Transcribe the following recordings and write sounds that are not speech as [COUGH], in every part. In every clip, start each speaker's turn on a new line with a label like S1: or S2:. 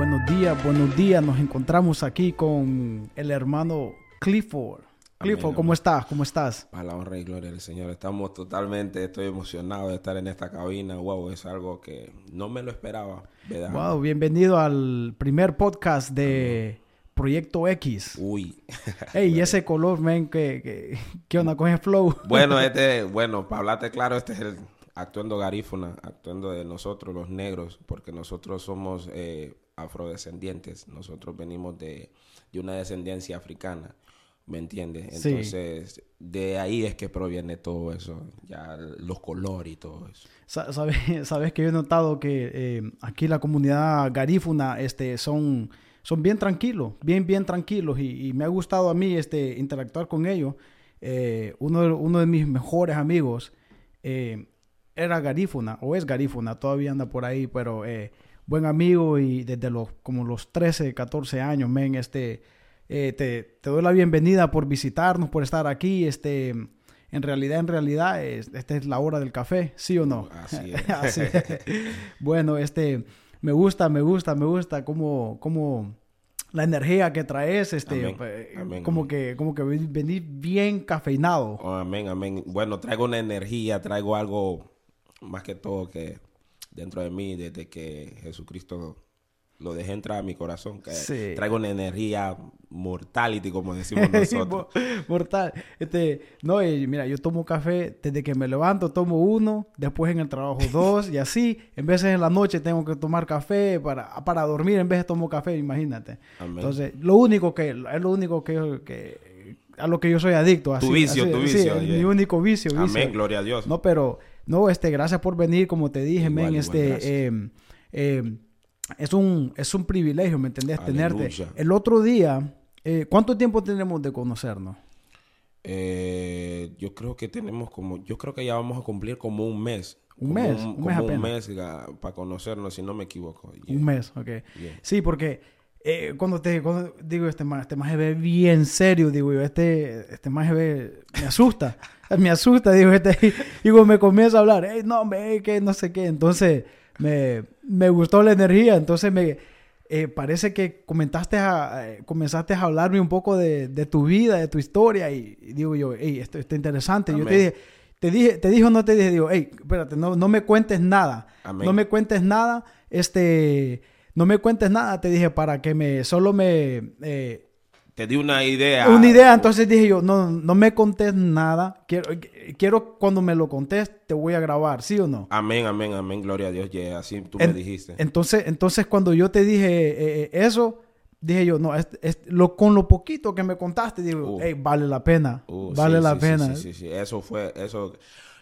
S1: buenos días, buenos días. Nos encontramos aquí con el hermano Clifford. Clifford,
S2: Amén,
S1: ¿cómo estás? ¿Cómo estás?
S2: A la honra y gloria del Señor. Estamos totalmente, estoy emocionado de estar en esta cabina. Wow, es algo que no me lo esperaba, ¿verdad?
S1: Wow, bienvenido al primer podcast de Proyecto X.
S2: Uy. [LAUGHS]
S1: Ey, y ese color, men, que, que, ¿qué onda con ese flow? [LAUGHS]
S2: bueno, este, bueno, para hablarte claro, este es el actuando garífuna, actuando de nosotros los negros, porque nosotros somos eh, afrodescendientes. Nosotros venimos de, de una descendencia africana. ¿Me entiendes?
S1: Sí.
S2: Entonces, de ahí es que proviene todo eso, ya los colores y todo eso.
S1: Sa- Sabes, [LAUGHS] sabes que yo he notado que eh, aquí la comunidad garífuna este, son, son bien tranquilos, bien, bien tranquilos y, y me ha gustado a mí este, interactuar con ellos. Eh, uno, de, uno de mis mejores amigos eh, era garífuna o es garífuna, todavía anda por ahí, pero eh, buen amigo y desde los como los 13, 14 años, men, este, eh, te, te doy la bienvenida por visitarnos, por estar aquí, este... En realidad, en realidad, es- esta es la hora del café, ¿sí o no?
S2: Así [LAUGHS] es.
S1: Así es. [LAUGHS] Bueno, este, me gusta, me gusta, me gusta cómo, cómo la energía que traes, este,
S2: Amén,
S1: eh,
S2: amén,
S1: como
S2: amén.
S1: que, como que ven- venís bien cafeinado.
S2: Oh, amén, amén. Bueno, traigo una energía, traigo algo más que todo que dentro de mí, desde que Jesucristo lo dejé entrar a mi corazón, que
S1: Sí.
S2: traigo una energía mortality, como decimos [LAUGHS] nosotros.
S1: Mo- Mortal. Este, no, y mira, yo tomo café desde que me levanto, tomo uno, después en el trabajo dos y así. En veces en la noche tengo que tomar café para, para dormir, en vez de tomo café, imagínate.
S2: Amén.
S1: Entonces, lo único que, es lo único que, que- a lo que yo soy adicto. Así,
S2: Tu vicio,
S1: así,
S2: tu
S1: sí,
S2: vicio,
S1: es
S2: yeah.
S1: mi único vicio, vicio.
S2: amén, gloria a Dios.
S1: No, pero, no, este, gracias por venir, como te dije,
S2: Igual,
S1: men,
S2: igual,
S1: este, eh, eh, es un, es un privilegio, ¿me entendés? Tenerte.
S2: Aleluya.
S1: El otro día, eh, ¿cuánto tiempo tenemos de conocernos?
S2: Eh, yo creo que tenemos como, yo creo que ya vamos a cumplir como un mes.
S1: Un
S2: Como
S1: mes,
S2: un,
S1: un
S2: como
S1: mes
S2: un mes para conocernos, si no me equivoco. Yeah.
S1: Un mes, ok.
S2: Yeah.
S1: Sí, porque eh, cuando te cuando digo este más, este más se ve bien serio, digo yo, este, este más se ve, me asusta, [LAUGHS] me asusta, digo, este, [LAUGHS] digo, me comienza a hablar, "Ey, no, me, que no sé qué, entonces me, me gustó la energía, entonces me, eh, parece que comentaste a, eh, comenzaste a hablarme un poco de, de tu vida, de tu historia, y, y digo yo, hey, esto está interesante, yo te dije, te dije, te dije o no te dije, digo, hey, espérate, no, no me cuentes nada,
S2: Amén.
S1: no me cuentes nada, este, no me cuentes nada, te dije, para que me, solo me, eh,
S2: Te di una idea.
S1: una idea, entonces dije yo, no, no me contes nada, quiero, quiero cuando me lo contes, te voy a grabar, ¿sí o no?
S2: Amén, amén, amén, gloria a Dios. Yeah, así tú
S1: En-
S2: me dijiste.
S1: Entonces, entonces cuando yo te dije eh, eh, eso, dije yo, no, es- es- lo, con lo poquito que me contaste, digo,
S2: Uh.
S1: hey, vale la pena,
S2: Uh,
S1: vale
S2: sí,
S1: la
S2: sí,
S1: pena.
S2: Sí, sí, sí. Eso fue, eso,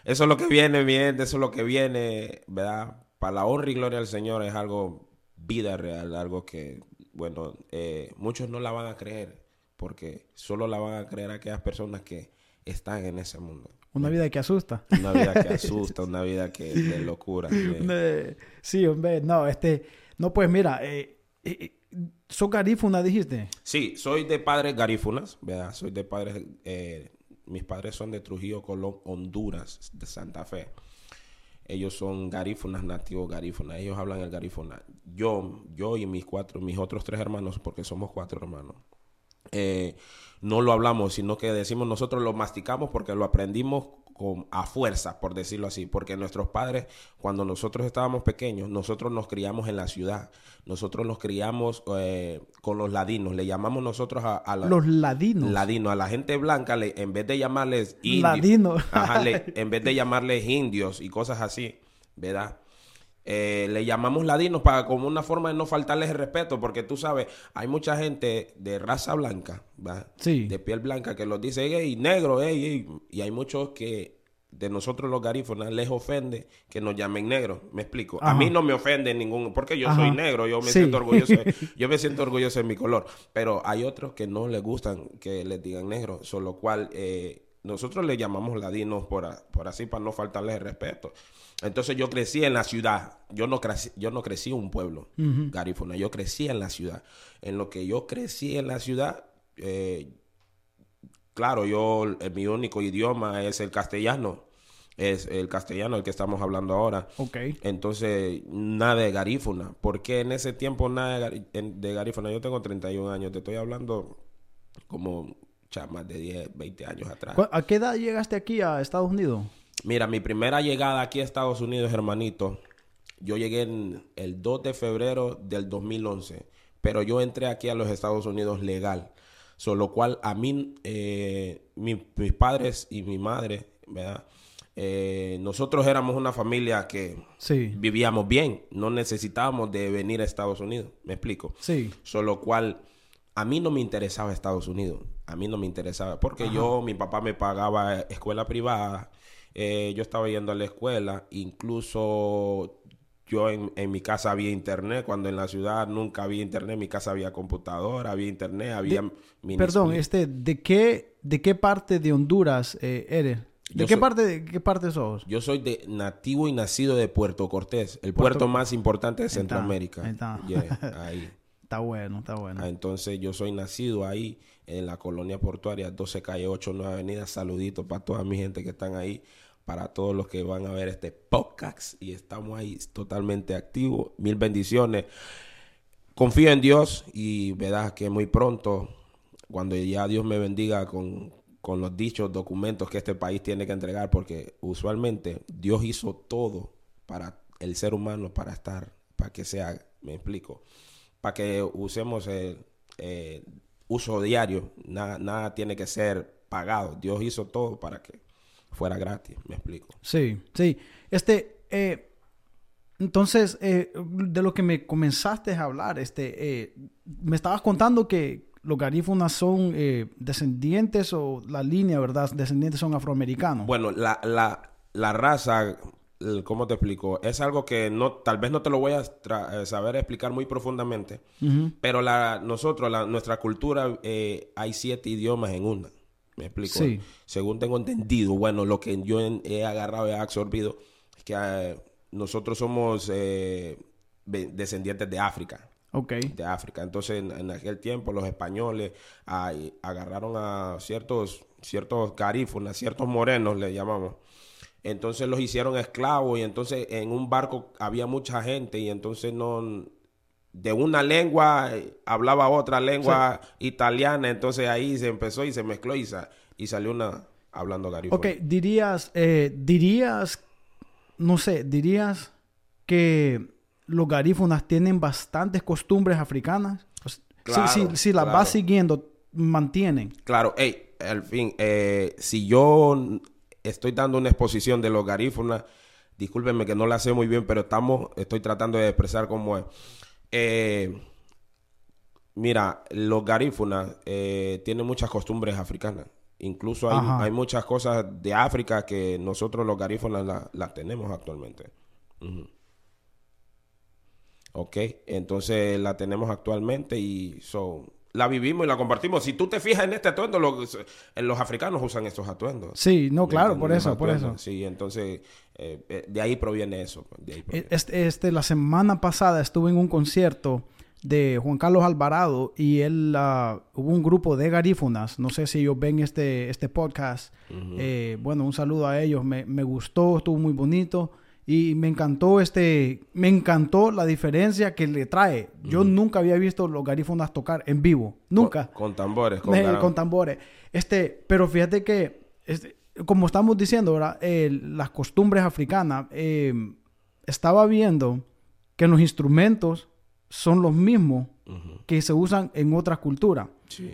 S2: eso es lo que viene, bien, eso es lo que viene, ¿verdad? Para la honra y gloria del Señor es algo vida real, algo que, bueno, eh, muchos no la van a creer, porque solo la van a creer aquellas personas que están en ese mundo.
S1: Una vida que asusta.
S2: Una vida que asusta, una vida que de locura. [LAUGHS]
S1: sí, hombre, no, este, no, pues mira, eh, eh, eh, ¿sos garífuna, dijiste?
S2: Sí, soy de padres garífunas, ¿verdad? Soy de padres, eh, mis padres son de Trujillo, Colón, Honduras, de Santa Fe. Ellos son garífunas, nativos garífunas. Ellos hablan el garífuna. Yo, yo y mis cuatro, mis otros tres hermanos, porque somos cuatro hermanos, eh, no lo hablamos, sino que decimos nosotros lo masticamos porque lo aprendimos con, a fuerza, por decirlo así, porque nuestros padres, cuando nosotros estábamos pequeños, nosotros nos criamos en la ciudad, nosotros nos criamos eh, con los ladinos, le llamamos nosotros a, a la-
S1: Los ladinos.
S2: ladino, a la gente blanca, le- en vez de llamarles indios,
S1: Ladino.
S2: ajá, le- [LAUGHS] en vez de llamarles indios y cosas así, ¿verdad? Eh, le llamamos ladinos para como una forma de no faltarles el respeto, porque tú sabes, hay mucha gente de raza blanca, de piel blanca, que los dice, hey, negro, hey, hey", y hay muchos que de nosotros los garífonas les ofende que nos llamen negros, me explico. A mí no me ofende ningún, porque yo
S1: Ajá.
S2: soy negro, yo me
S1: Sí.
S2: siento orgulloso, [LAUGHS] yo me siento orgulloso de mi color, pero hay otros que no les gustan que les digan negro, con lo cual eh, nosotros le llamamos ladinos por, a- por así para no faltarles el respeto. Entonces yo crecí en la ciudad, yo no crecí, yo no crecí en un pueblo garífuna, yo crecí en la ciudad. En lo que yo crecí en la ciudad, eh, claro, yo, eh, mi único idioma es el castellano. es el castellano, el que estamos hablando ahora.
S1: Ok.
S2: Entonces, nada de garífuna. porque en ese tiempo nada de, de garífuna? Yo tengo 31 años, te estoy hablando como ya más de 10, 20 años atrás.
S1: ¿A qué edad llegaste aquí a Estados Unidos?
S2: Mira, mi primera llegada aquí a Estados Unidos, hermanito, yo llegué en el 2 de febrero del 2011, pero yo entré aquí a los Estados Unidos legal. Solo cual a mí, eh, mis padres y mi madre, ¿verdad? Eh, nosotros éramos una familia que vivíamos bien, no necesitábamos de venir a Estados Unidos, me explico.
S1: Sí.
S2: Solo cual a mí no me interesaba Estados Unidos, a mí no me interesaba, porque yo, mi papá me pagaba escuela privada, eh, yo estaba yendo a la escuela, incluso yo en, mi casa había internet, cuando en la ciudad nunca había internet, en mi casa había computadora, había internet, había...
S1: perdón, este, ¿de qué, ¿de qué parte de Honduras eh, eres? ¿De qué, parte, ¿De qué parte sos?
S2: Yo soy de nativo y nacido de Puerto Cortés, el puerto, más importante de Centroamérica.
S1: Está. [LAUGHS] ahí. Está bueno, está bueno.
S2: Ah, entonces yo soy nacido ahí en la colonia portuaria 12 calle 8 Nueva Avenida. Saludito para toda mi gente que están ahí, para todos los que van a ver este podcast y estamos ahí totalmente activos. Mil bendiciones. Confío en Dios y verás que muy pronto, cuando ya Dios me bendiga con, con los dichos documentos que este país tiene que entregar, porque usualmente Dios hizo todo para el ser humano para estar, para que sea, me explico para que usemos el uso diario. Nada, nada tiene que ser pagado. Dios hizo todo para que fuera gratis, me explico.
S1: Sí, sí. Este, eh, entonces, eh, de lo que me comenzaste a hablar, este, me estabas contando que los garífunas son descendientes o la línea, ¿verdad? Descendientes son afroamericanos.
S2: Bueno, la, la, la raza ¿cómo te explico? Es algo que no, tal vez no te lo voy a eh, saber explicar muy profundamente, pero la, nosotros, la, nuestra cultura, eh, hay siete idiomas en una. ¿Me explico? Sí. Según tengo entendido, bueno, lo que yo he agarrado y he absorbido es que eh, nosotros somos descendientes de África.
S1: Ok.
S2: De África. Entonces, en, aquel tiempo, los españoles agarraron a ciertos, ciertos garífunas, ciertos morenos, le llamamos entonces los hicieron esclavos y entonces en un barco había mucha gente y entonces no de una lengua hablaba otra lengua italiana, entonces ahí se empezó y se mezcló y, y salió una hablando garífuna.
S1: Ok, dirías, eh, dirías, no sé, dirías que los garífunas tienen bastantes costumbres africanas. si, si, las vas siguiendo, mantienen.
S2: Claro, hey, al fin, eh, si yo estoy dando una exposición de los garífunas. Discúlpenme que no la sé muy bien, pero estamos, estoy tratando de expresar cómo es. Eh, mira, los garífunas eh, tienen muchas costumbres africanas. Incluso hay, muchas cosas de África que nosotros los garífunas las tenemos actualmente. Ok, entonces la tenemos actualmente y son la vivimos y la compartimos. Si tú te fijas en este atuendo, los, los africanos usan estos atuendos.
S1: Sí, no, claro, por eso, por eso.
S2: Sí, entonces eh, eh, de ahí proviene eso.
S1: Pues, este, este, la semana pasada estuve en un concierto de Juan Carlos Alvarado y él uh, hubo un grupo de garífunas. No sé si ellos ven este, este podcast. Eh, bueno, un saludo a ellos. Me, me gustó, estuvo muy bonito. Y me encantó este, me encantó la diferencia que le trae. Yo nunca había visto los garífonas tocar en vivo, nunca.
S2: Con, tambores, con,
S1: con, tambores. Este, pero fíjate que, este, como estamos diciendo, ¿verdad? las costumbres africanas, eh, estaba viendo que los instrumentos son los mismos que se usan en otras culturas.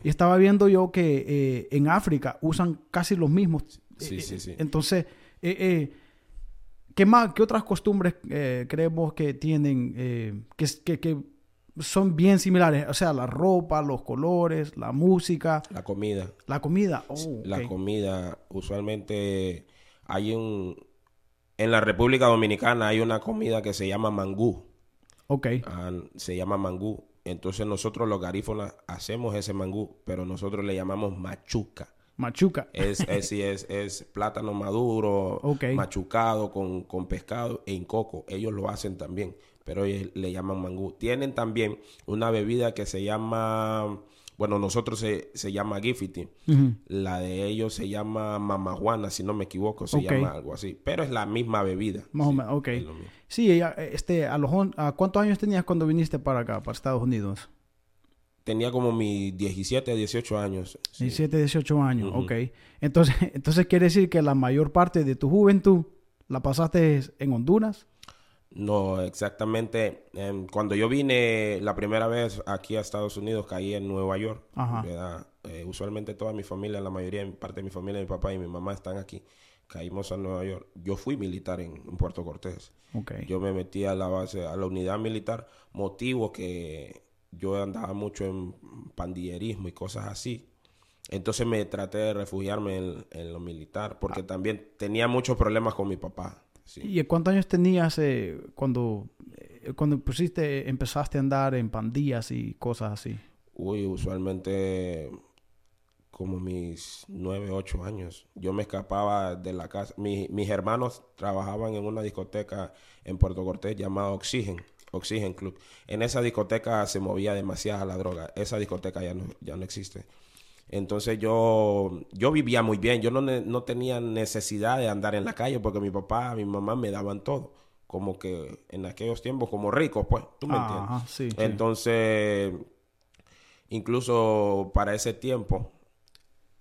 S1: Y estaba viendo yo que eh, en África usan casi los mismos.
S2: Sí, sí, sí.
S1: Entonces, eh, ¿Qué más, qué otras costumbres eh, creemos que tienen eh, que, que, son bien similares? O sea, la ropa, los colores, la música.
S2: La comida.
S1: La comida. Oh,
S2: la comida. Usualmente hay un... En la República Dominicana hay una comida que se llama mangú.
S1: Ok.
S2: Ah, se llama mangú. Entonces nosotros los garífonas hacemos ese mangú, pero nosotros le llamamos machuca.
S1: Machuca.
S2: Es, es, es, es plátano maduro, machucado con, con, pescado en coco. Ellos lo hacen también, pero ellos le llaman mangú. Tienen también una bebida que se llama Bueno, nosotros se, se llama Gifty.
S1: Ujú.
S2: La de ellos se llama Mamajuana, si no me equivoco, se llama algo así. Pero es la misma bebida.
S1: Más o
S2: Sí,
S1: menos, ok.
S2: es.
S1: Sí, este, a los, on- ¿a ¿cuántos años tenías cuando viniste para acá, para Estados Unidos?
S2: Tenía como mis 17, 18 años. sí.
S1: 17, 18 años,
S2: Ujú.
S1: ok. Entonces, [LAUGHS] entonces quiere decir que la mayor parte de tu juventud la pasaste en Honduras.
S2: No, exactamente. Em, cuando yo vine la primera vez aquí a Estados Unidos, caí en Nueva York.
S1: Ajá.
S2: Eh, usualmente toda mi familia, la mayoría, parte de mi familia, mi papá y mi mamá están aquí. Caímos a Nueva York. Yo fui militar en, en Puerto Cortés.
S1: Ok.
S2: Yo me metí a la base, a la unidad militar, motivo que yo andaba mucho en pandillerismo y cosas así. Entonces me traté de refugiarme en, en lo militar, porque también tenía muchos problemas con mi papá. sí.
S1: ¿Y cuántos años tenías eh, cuando, eh, cuando pusiste, empezaste a andar en pandillas y cosas así?
S2: Uy, usualmente como mis nueve, ocho años. Yo me escapaba de la casa. Mi- mis hermanos trabajaban en una discoteca en Puerto Cortés llamada Oxygen, Oxygen Club. En esa discoteca se movía demasiada la droga. Esa discoteca ya no, ya no existe. Entonces yo, yo vivía muy bien. Yo no, no tenía necesidad de andar en la calle porque mi papá, mi mamá me daban todo. Como que en aquellos tiempos, como ricos, pues. ¿Tú me entiendes?
S1: Ajá, sí, sí.
S2: Entonces, incluso para ese tiempo,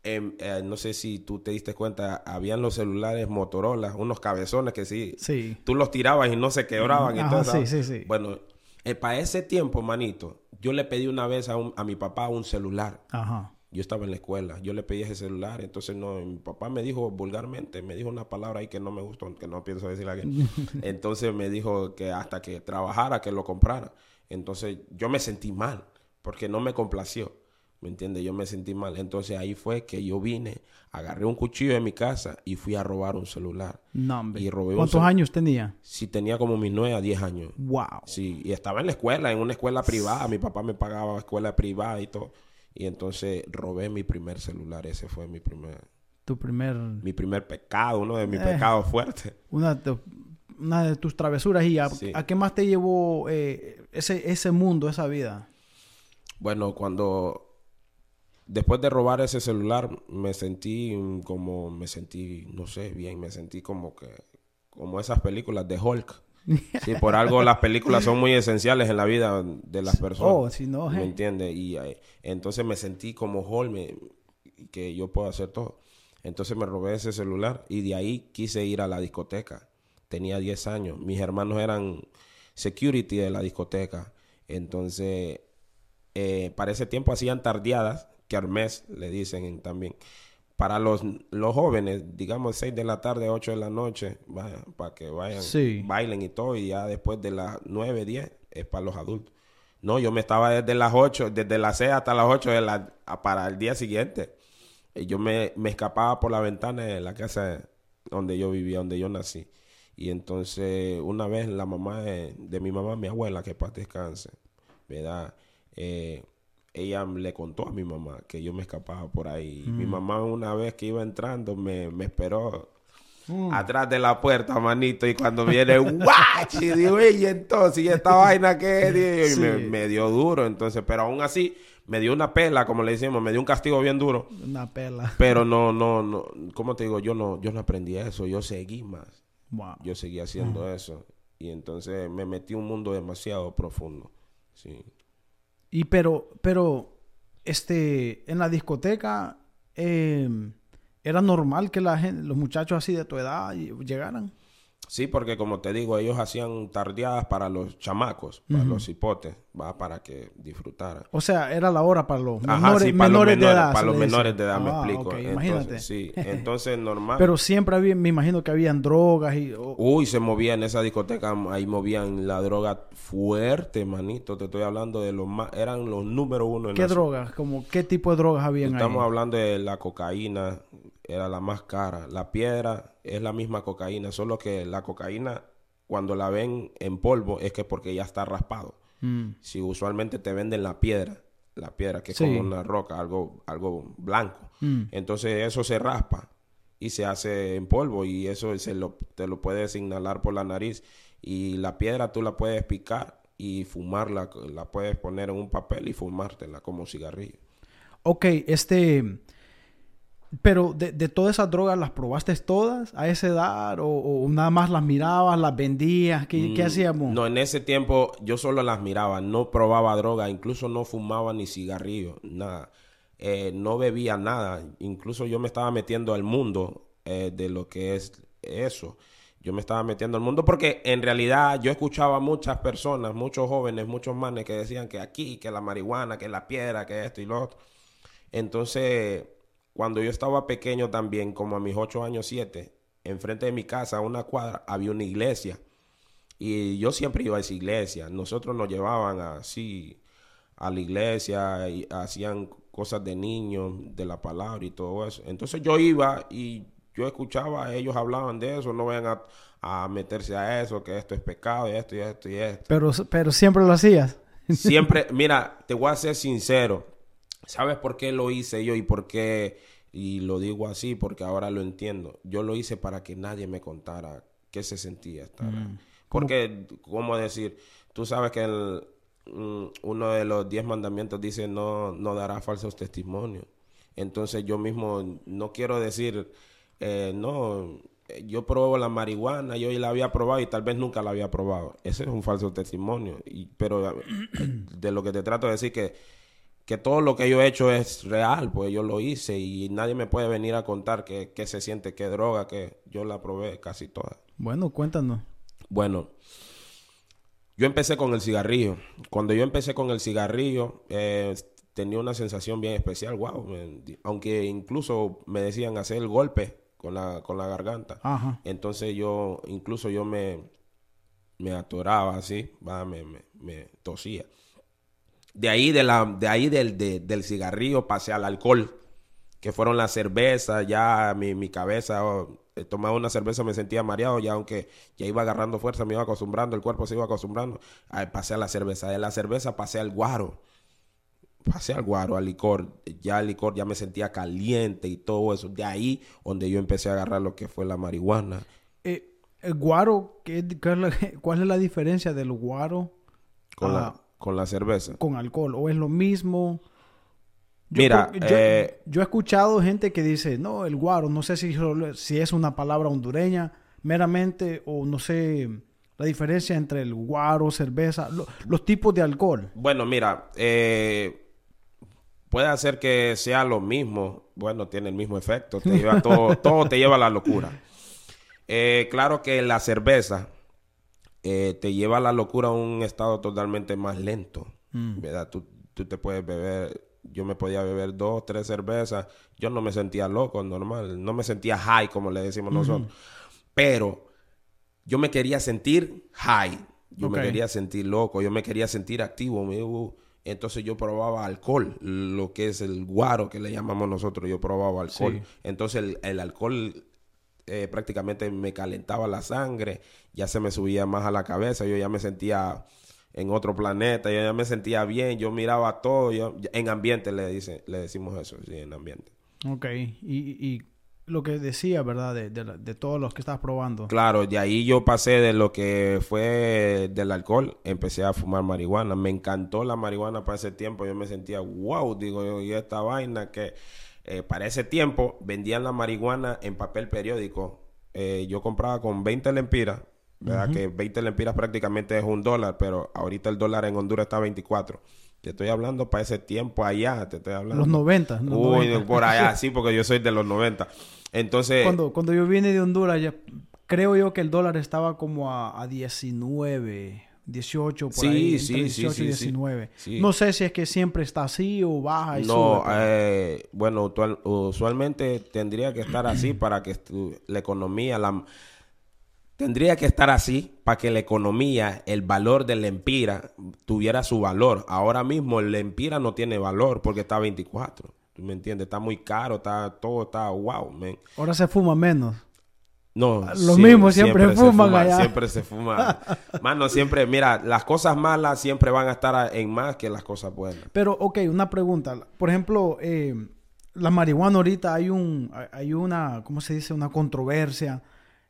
S2: em, eh, no sé si tú te diste cuenta, habían los celulares Motorola, unos cabezones que sí,
S1: Sí.
S2: tú los tirabas y no se quebraban. y
S1: Ajá,
S2: todo,
S1: sí,
S2: ¿sabes?
S1: sí, sí.
S2: Bueno, eh, para ese tiempo, manito, yo le pedí una vez a, un- a mi papá un celular.
S1: Ajá.
S2: Yo estaba en la escuela, yo le pedí ese celular, entonces no, mi papá me dijo vulgarmente, me dijo una palabra ahí que no me gustó, que no pienso decir aquí. [LAUGHS] Entonces me dijo que hasta que trabajara, que lo comprara. Entonces yo me sentí mal, porque no me complació, ¿me entiendes? Yo me sentí mal. Entonces ahí fue que yo vine, agarré un cuchillo en mi casa y fui a robar un celular.
S1: No, hombre.
S2: Y robé
S1: ¿Cuántos años tenía?
S2: Si tenía como mis 9 a 10 años.
S1: Wow.
S2: Sí, y estaba en la escuela, en una escuela privada. Mi papá me pagaba escuela privada y todo. Y entonces robé mi primer celular. Ese fue mi primer,
S1: Tu primer...
S2: mi primer pecado, uno de mis
S1: Eh.
S2: pecados fuertes.
S1: Una de, una de tus travesuras. ¿Y a,
S2: Sí.
S1: a qué más te llevó eh, ese, ese mundo, esa vida?
S2: Bueno, cuando después de robar ese celular me sentí como, me sentí, no sé, bien, me sentí como que, como esas películas de Hulk. Sí, por algo las películas son muy esenciales en la vida de las personas.
S1: Oh, si no,
S2: ¿Me
S1: eh.
S2: entiendes? Y eh, entonces me sentí como Hulk, me- que yo puedo hacer todo. Entonces me robé ese celular y de ahí quise ir a la discoteca. Tenía 10 años. Mis hermanos eran security de la discoteca. Entonces, eh, para ese tiempo hacían tardeadas, que al mes le dicen en- también. Para los, los jóvenes, digamos 6 de la tarde, 8 de la noche, vaya, para que vayan,
S1: Sí.
S2: bailen y todo, y ya después de las 9, 10 es para los adultos. No, yo me estaba desde las 8, desde las 6 hasta las 8 de la, para el día siguiente. Y yo me, me escapaba por la ventana de la casa donde yo vivía, donde yo nací. Y entonces, una vez la mamá de, de mi mamá, mi abuela, que paz descanse, ¿verdad? Eh, ella le contó a mi mamá que yo me escapaba por ahí. Y Mi mamá una vez que iba entrando me, me esperó atrás de la puerta, manito. Y cuando viene, ¡guachi! Digo, y entonces, ¿y esta vaina qué? Y me,
S1: Sí.
S2: me dio duro, entonces, pero aún así, me dio una pela, como le decimos, me dio un castigo bien duro.
S1: Una pela.
S2: Pero no, no, no, ¿cómo te digo? Yo no, yo no aprendí eso, yo seguí más.
S1: Wow.
S2: Yo seguí haciendo eso. Y entonces me metí en un mundo demasiado profundo. Sí.
S1: Y pero, pero, este, en la discoteca, eh, ¿era normal que la gente, los muchachos así de tu edad llegaran?
S2: Sí, porque como te digo, ellos hacían tardeadas para los chamacos, para los hipotes, va para que disfrutaran.
S1: O sea, era la hora para los
S2: Ajá,
S1: menores,
S2: sí, para
S1: menores
S2: los
S1: de
S2: menores,
S1: edad.
S2: para los menores de edad, me
S1: Ah,
S2: explico. Entonces,
S1: imagínate.
S2: sí, [LAUGHS] entonces normal.
S1: Pero siempre había, me imagino que habían drogas y...
S2: Uy, se movía en esa discoteca, ahí movían la droga fuerte, manito. Te estoy hablando de los más, eran los número uno en
S1: ¿Qué
S2: la
S1: drogas? Como, ¿Qué tipo de drogas habían
S2: Estamos
S1: ahí?
S2: hablando de la cocaína, era la más cara. La piedra es la misma cocaína, solo que la cocaína, cuando la ven en polvo, es que porque ya está raspado.
S1: Mm.
S2: Si usualmente te venden la piedra, la piedra que es
S1: Sí.
S2: como una roca, algo, algo blanco.
S1: Mm.
S2: Entonces eso se raspa y se hace en polvo y eso se lo, te lo puedes inhalar por la nariz. Y la piedra tú la puedes picar y fumarla, la puedes poner en un papel y fumártela como cigarrillo.
S1: ok, este... Pero de, de todas esas drogas, ¿las probaste todas a esa edad? ¿O, o nada más las mirabas, las vendías? ¿Qué, ¿qué
S2: Mm,
S1: hacíamos?
S2: No, en ese tiempo yo solo las miraba, no probaba droga, incluso no fumaba ni cigarrillo, nada. Eh, no bebía nada, incluso yo me estaba metiendo al mundo eh, de lo que es eso. Yo me estaba metiendo al mundo porque en realidad yo escuchaba muchas personas, muchos jóvenes, muchos manes que decían que aquí, que la marihuana, que la piedra, que esto y lo otro. Entonces, cuando yo estaba pequeño también, como a mis ocho años, siete, enfrente de mi casa, a una cuadra, había una iglesia. Y yo siempre iba a esa iglesia. Nosotros nos llevaban así a la iglesia y hacían cosas de niños, de la palabra y todo eso. Entonces yo iba y yo escuchaba, ellos hablaban de eso, no vayan a, a meterse a eso, que esto es pecado y esto y esto y esto.
S1: Pero, pero siempre lo hacías.
S2: Siempre, mira, te voy a ser sincero. ¿Sabes por qué lo hice yo y por qué? Y lo digo así porque ahora lo entiendo. Yo lo hice para que nadie me contara qué se sentía estar. ahí. Porque, ¿cómo decir? Tú sabes que el, mm, uno de los diez mandamientos dice no, no dará falsos testimonios. Entonces yo mismo no quiero decir, eh, no, yo pruebo la marihuana, yo la había probado y tal vez nunca la había probado. Ese es un falso testimonio. Y, pero eh, de lo que te trato de decir que, que todo lo que yo he hecho es real, pues yo lo hice y nadie me puede venir a contar que, que se siente, qué droga, que yo la probé casi toda.
S1: Bueno, cuéntanos.
S2: Bueno, yo empecé con el cigarrillo. Cuando yo empecé con el cigarrillo, eh, tenía una sensación bien especial, wow. me- aunque incluso me decían hacer el golpe con la, con la garganta.
S1: Ajá.
S2: Entonces yo, incluso yo me, me atoraba así, va, me, me, me tosía. De ahí, de la, de ahí del, de- del cigarrillo pasé al alcohol, que fueron las cervezas, ya mi, mi cabeza, oh, tomaba una cerveza me sentía mareado, ya aunque ya iba agarrando fuerza, me iba acostumbrando, el cuerpo se iba acostumbrando. Ahí pasé a la cerveza, de la cerveza pasé al guaro, pasé al guaro, al licor, ya el licor ya me sentía caliente y todo eso. De ahí donde yo empecé a agarrar lo que fue la marihuana.
S1: Eh, el guaro, ¿qué, ¿cuál es la [LAUGHS] diferencia del guaro
S2: con,
S1: Ah.
S2: la, con la cerveza.
S1: con alcohol? ¿O es lo mismo? Yo-
S2: Mira,
S1: yo,
S2: eh,
S1: yo he escuchado gente que dice, no, el guaro, no sé si, es una palabra hondureña meramente o no sé la diferencia entre el guaro, cerveza, lo- los tipos de alcohol.
S2: Bueno, mira, eh, puede hacer que sea lo mismo. Bueno, tiene el mismo efecto. Te lleva todo, [LAUGHS] todo te lleva a la locura. Eh, claro que la cerveza eh, te lleva a la locura a un estado totalmente más lento. ¿Verdad? Tú, tú te puedes beber. Yo me podía beber dos, tres cervezas. Yo no me sentía loco, normal. No me sentía high, como le decimos nosotros. Pero yo me quería sentir high. Yo me quería sentir loco. Yo me quería sentir activo. me- uh, Entonces yo probaba alcohol, lo que es el guaro que le llamamos nosotros. Yo probaba alcohol.
S1: Sí.
S2: Entonces el, el alcohol eh, prácticamente me calentaba la sangre, ya se me subía más a la cabeza, yo ya me sentía en otro planeta, yo ya me sentía bien, yo miraba todo, yo, en ambiente le dice, le decimos eso, sí, en ambiente.
S1: Ok, y, y lo que decía, ¿verdad? De, de, de todos los que estabas probando.
S2: Claro, de ahí yo pasé de lo que fue del alcohol, empecé a fumar marihuana. Me encantó la marihuana para ese tiempo. Yo me sentía, wow, digo yo, y esta vaina que eh, para ese tiempo vendían la marihuana en papel periódico. Eh, yo compraba con 20 lempiras, ¿verdad? Que 20 lempiras prácticamente es un dólar, pero ahorita el dólar en Honduras está a 24. Te estoy hablando para ese tiempo allá, te estoy hablando.
S1: Los 90. los
S2: Uy,
S1: 90.
S2: por allá, [LAUGHS] sí, porque yo soy de los 90. Entonces,
S1: Cuando, cuando yo vine de Honduras, ya, creo yo que el dólar estaba como a, a 19, 18, por
S2: Sí,
S1: ahí.
S2: sí,
S1: entre
S2: sí,
S1: 18 y
S2: sí, sí.
S1: 19.
S2: Sí.
S1: No sé si es que siempre está así o baja y
S2: No,
S1: sube,
S2: eh, bueno, usual- usualmente tendría que estar así para que la economía, la, tendría que estar así para que la economía, el valor del empira tuviera su valor. Ahora mismo el empira no tiene valor porque está a 24. ¿Tú me entiendes? Está muy caro, está todo está wow, man.
S1: Ahora se fuma menos.
S2: No,
S1: Lo mismo siempre fuman
S2: fuma,
S1: allá.
S2: Siempre se fuma. Mano, siempre, mira, las cosas malas siempre van a estar en más que las cosas buenas.
S1: Pero, ok, una pregunta. Por ejemplo, eh, la marihuana ahorita hay un, hay una, ¿cómo se dice? Una controversia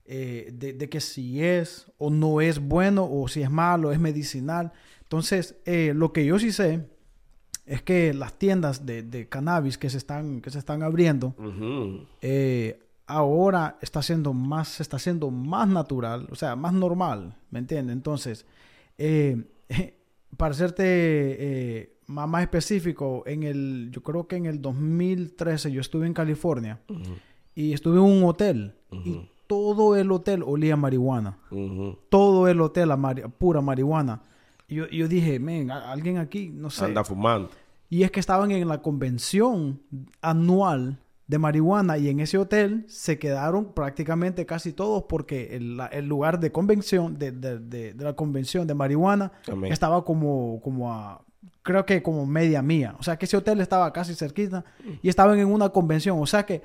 S1: eh, de, de que si es o no es bueno o si es malo, es medicinal. Entonces, eh, lo que yo sí sé es que las tiendas de, de cannabis que se están, que se están abriendo, eh, ahora está siendo más, está haciendo más natural, o sea, más normal, ¿me entiendes? Entonces, eh, [LAUGHS] para serte eh, más, más específico, en el, yo creo que en el 2013 yo estuve en California y estuve en un hotel y todo el hotel olía a marihuana. Todo el hotel a mari- pura marihuana. Y yo, yo dije, men, alguien aquí, no sé.
S2: Anda fumando.
S1: Y es que estaban en la convención anual de marihuana y en ese hotel se quedaron prácticamente casi todos porque el, el lugar de convención, de, de- de- de la convención de marihuana,
S2: Amén.
S1: estaba como, como a, creo que como media mía. O sea que ese hotel estaba casi cerquita y estaban en una convención. O sea que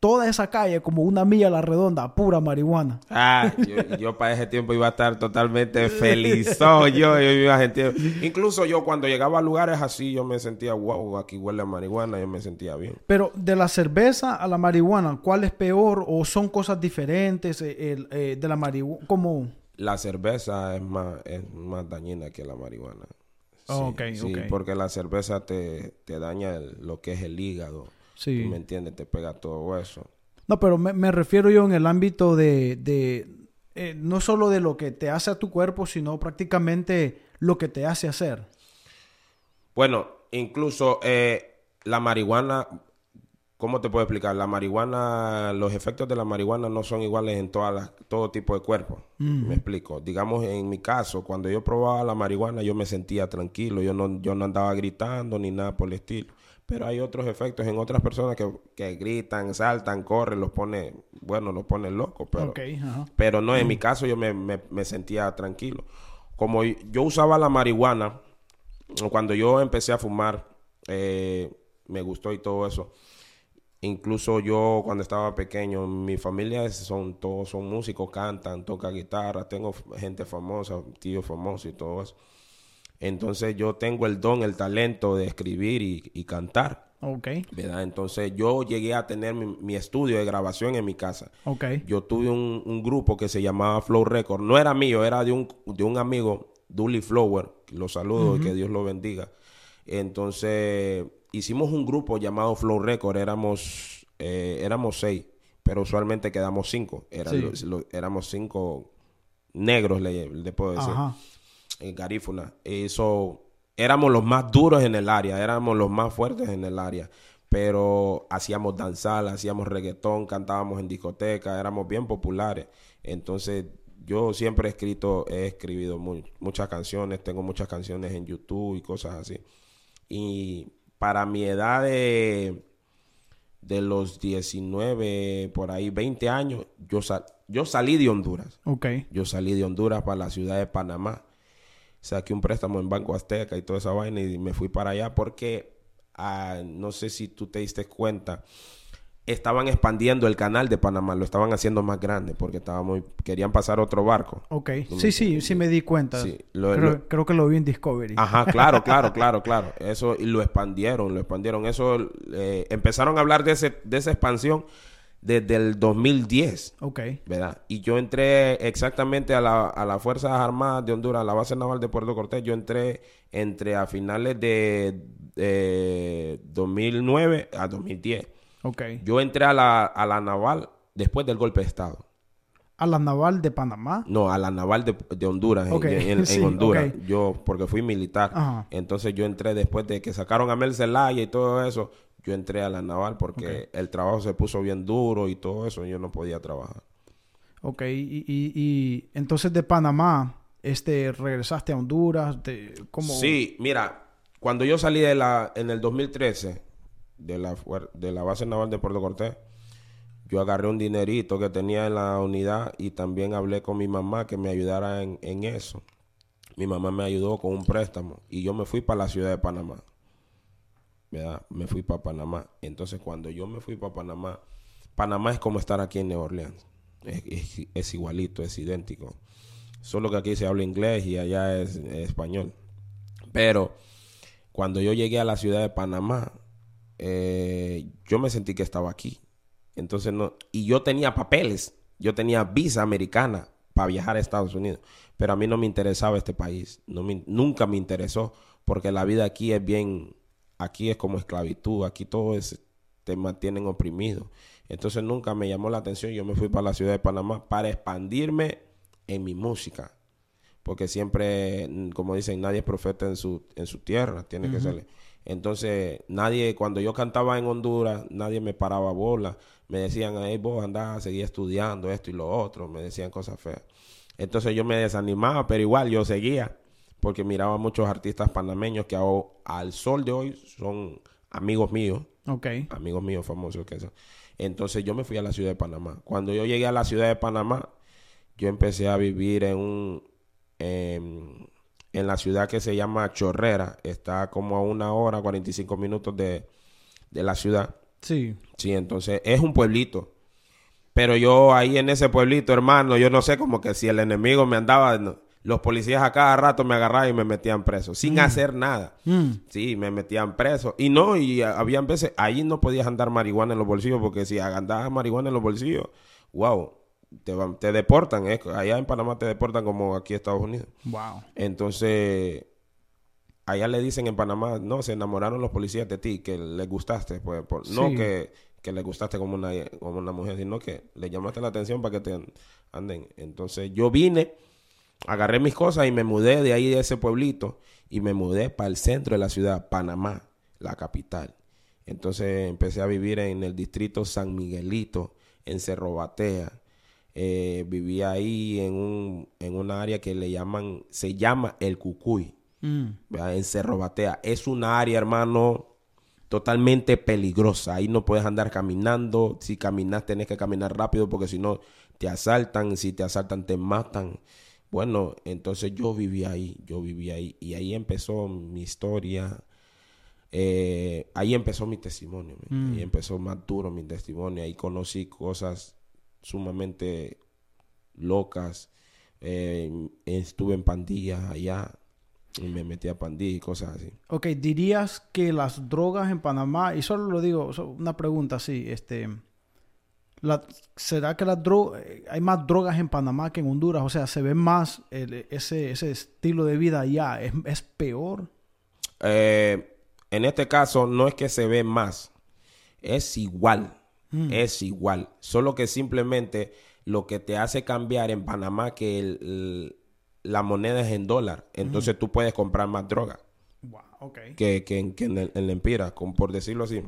S1: toda esa calle como una milla a la redonda, pura marihuana.
S2: Ah, yo, yo para ese tiempo iba a estar totalmente feliz. yo, yo iba a sentir- Incluso yo cuando llegaba a lugares así, yo me sentía, wow, aquí huele a marihuana, yo me sentía bien.
S1: Pero de la cerveza a la marihuana, ¿cuál es peor o son cosas diferentes eh, el, eh, de la marihuana? Como...
S2: La cerveza es más, es más dañina que la marihuana. Sí,
S1: Oh,
S2: sí, porque la cerveza te, te daña el- lo que es el hígado.
S1: Sí.
S2: ¿Tú me entiendes? Te pega todo eso.
S1: No, pero me, me refiero yo en el ámbito de, de eh, no solo de lo que te hace a tu cuerpo, sino prácticamente lo que te hace hacer.
S2: Bueno, incluso eh, la marihuana, ¿cómo te puedo explicar? La marihuana, los efectos de la marihuana no son iguales en todas las, todo tipo de cuerpo. Me explico. Digamos, en mi caso, cuando yo probaba la marihuana, yo me sentía tranquilo. Yo no, yo no andaba gritando ni nada por el estilo. Pero hay otros efectos en otras personas que, que gritan, saltan, corren, los pone, bueno, los pone locos. Pero, pero no, en mi caso yo me, me- me sentía tranquilo. Como yo usaba la marihuana, cuando yo empecé a fumar, eh, me gustó y todo eso. Incluso yo cuando estaba pequeño, mi familia son todos son músicos, cantan, tocan guitarra, tengo gente famosa, tíos famosos y todo eso. Entonces yo tengo el don, el talento de escribir y, y cantar,
S1: Ok,
S2: ¿verdad? Entonces yo llegué a tener mi, mi estudio de grabación en mi casa.
S1: ok.
S2: Yo tuve un, un grupo que se llamaba Flow Record. No era mío, era de un, de un amigo, Dully Flower. Lo saludo y que Dios lo bendiga. Entonces, hicimos un grupo llamado Flow Record. Éramos, eh, éramos seis, pero usualmente quedamos cinco.
S1: Sí.
S2: los- éramos cinco negros, le, le puedo decir
S1: Ajá.
S2: Garífuna. Eso, éramos los más duros en el área, éramos los más fuertes en el área. Pero hacíamos danzal, hacíamos reggaetón, cantábamos en discoteca, éramos bien populares. Entonces, yo siempre he escrito, he escribido mu- muchas canciones, tengo muchas canciones en YouTube y cosas así. Y para mi edad de, de los 19, por ahí 20 años, yo, sal- yo salí de Honduras.
S1: Ok.
S2: Yo salí de Honduras para la ciudad de Panamá. Saqué un préstamo en Banco Azteca y toda esa vaina y me fui para allá porque, ah, no sé si tú te diste cuenta, estaban expandiendo el canal de Panamá, lo estaban haciendo más grande porque estaba muy, querían pasar otro barco.
S1: Ok. Sí, sí, sí me di cuenta.
S2: Sí, lo-
S1: creo,
S2: lo-
S1: creo que lo vi en Discovery.
S2: Ajá, [LAUGHS] claro, claro, claro, claro. Eso y lo expandieron, lo expandieron. Eso eh, empezaron a hablar de, ese, de esa expansión desde el 2010.
S1: Ok.
S2: ¿verdad? Y yo entré exactamente a, la, a las Fuerzas Armadas de Honduras, a la base naval de Puerto Cortés. Yo entré entre a finales de, de 2009 a 2010.
S1: Ok.
S2: Yo entré a la, a la naval después del golpe de Estado.
S1: A la naval de Panamá.
S2: No, a la naval de, de Honduras, en-
S1: Ok,
S2: en, en [LAUGHS]
S1: sí,
S2: Honduras.
S1: ok.
S2: Yo, porque fui militar.
S1: Ajá.
S2: Entonces yo entré después de que sacaron a Mel Zelaya y todo eso. Yo entré a la naval porque el trabajo se puso bien duro y todo eso. y yo no podía trabajar.
S1: Ok. Y, y, y entonces de Panamá, este, regresaste a Honduras. ¿cómo?
S2: Sí, mira, cuando yo salí de la, en el 2013 de la, de la base naval de Puerto Cortés, yo agarré un dinerito que tenía en la unidad y también hablé con mi mamá que me ayudara en, en eso. Mi mamá me ayudó con un préstamo y yo me fui para la ciudad de Panamá. Me fui para Panamá. Entonces, cuando yo me fui para Panamá, Panamá es como estar aquí en Nueva Orleans. Es, es- igualito, es idéntico. Solo que aquí se habla inglés y allá es, es español. Pero cuando yo llegué a la ciudad de Panamá, eh, yo me sentí que estaba aquí. Entonces no, y yo tenía papeles, yo tenía visa americana para viajar a Estados Unidos, pero a mí no me interesaba este país, no me- nunca me interesó porque la vida aquí es bien, aquí es como esclavitud, aquí todo es, te mantienen oprimido. Entonces nunca me llamó la atención, yo me fui para la ciudad de Panamá para expandirme en mi música. Porque siempre, como dicen, nadie es profeta en su, en su tierra, tiene que ser. Entonces, nadie, cuando yo cantaba en Honduras, nadie me paraba bola. Me decían, hey, vos andás a seguir estudiando esto y lo otro. Me decían cosas feas. Entonces yo me desanimaba, pero igual yo seguía. Porque miraba a muchos artistas panameños que al sol de hoy son amigos míos.
S1: Ok.
S2: Amigos míos famosos que son. Entonces yo me fui a la ciudad de Panamá. Cuando yo llegué a la ciudad de Panamá, yo empecé a vivir en un... en la ciudad que se llama Chorrera. Está como a una hora, 45 minutos de, de la ciudad.
S1: Sí.
S2: Sí, entonces es un pueblito. Pero yo ahí en ese pueblito, hermano, yo no sé como que si el enemigo me andaba... Los policías a cada rato me agarraban y me metían preso, sin mm. hacer nada. Mm. Sí, me metían preso. Y no, y habían veces, ahí no podías andar marihuana en los bolsillos, porque si andabas marihuana en los bolsillos, wow, te, te deportan. Allá en Panamá te deportan como aquí en Estados Unidos.
S1: Wow.
S2: Entonces, allá le dicen en Panamá, no, se enamoraron los policías de ti, que les gustaste. Pues, No que, que les gustaste como una, como una mujer, sino que le llamaste la atención para que te anden. Entonces, yo vine agarré mis cosas y me mudé de ahí de ese pueblito y me mudé para el centro de la ciudad, Panamá, la capital. Entonces empecé a vivir en el distrito San Miguelito, en Cerro Batea. Eh, vivía ahí en un en una área que le llaman, se llama El Cucuy, mm. en Cerro Batea. Es una área, hermano, totalmente peligrosa. Ahí no puedes andar caminando. Si caminas, tenés que caminar rápido porque si no, te asaltan. Si te asaltan, te matan. Bueno, entonces yo viví ahí, yo viví ahí y ahí empezó mi historia. Eh, ahí empezó mi testimonio, mm. ahí empezó más duro mi testimonio. Ahí conocí cosas sumamente locas. Eh, estuve en pandillas allá y me metí a pandillas y cosas así.
S1: Ok, dirías que las drogas en Panamá, y solo lo digo, una pregunta así, este ¿Será que las eh, hay más drogas en Panamá que en Honduras? O sea, ¿se ve más ese, ese estilo de vida allá? ¿Es, peor?
S2: Eh, en este caso, no es que se ve más. Es igual. Mm. Es igual. Solo que simplemente lo que te hace cambiar en Panamá que la moneda es en dólar. Entonces tú puedes comprar más droga. Que, en, el, en la Empira, por decirlo así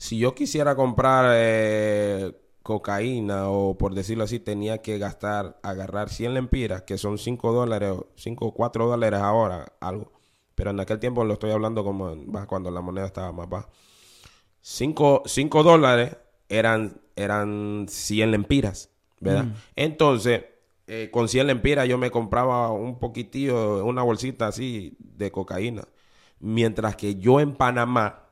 S2: si yo quisiera comprar eh, cocaína o por decirlo así, tenía que gastar, agarrar 100 lempiras, que son 5 dólares, 5 o 4 dólares ahora, algo. Pero en aquel tiempo lo estoy hablando como cuando la moneda estaba más baja. 5, dólares eran, eran 100 lempiras, ¿verdad? Mm. Entonces, eh, con 100 lempiras yo me compraba un poquitillo, una bolsita así de cocaína. Mientras que yo en Panamá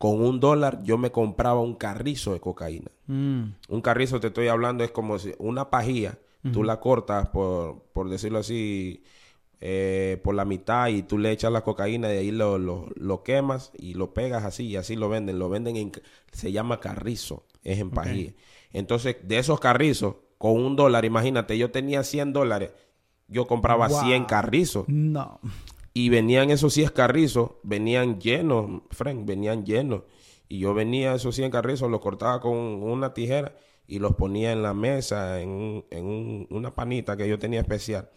S2: con un dólar yo me compraba un carrizo de cocaína. Mm. Un carrizo, te estoy hablando, es como si una pajilla, tú la cortas por, por decirlo así, eh, por la mitad y tú le echas la cocaína y ahí lo, lo, quemas y lo pegas así y así lo venden. Lo venden en, se llama carrizo, es en pajilla. Entonces, de esos carrizos, con un dólar, imagínate, yo tenía 100 dólares, yo compraba 100 carrizos.
S1: No.
S2: Y venían esos 100 carrizos, venían llenos, Frank, venían llenos. Y yo venía esos 100 carrizos, los cortaba con una tijera y los ponía en la mesa, en, en una panita que yo tenía especial.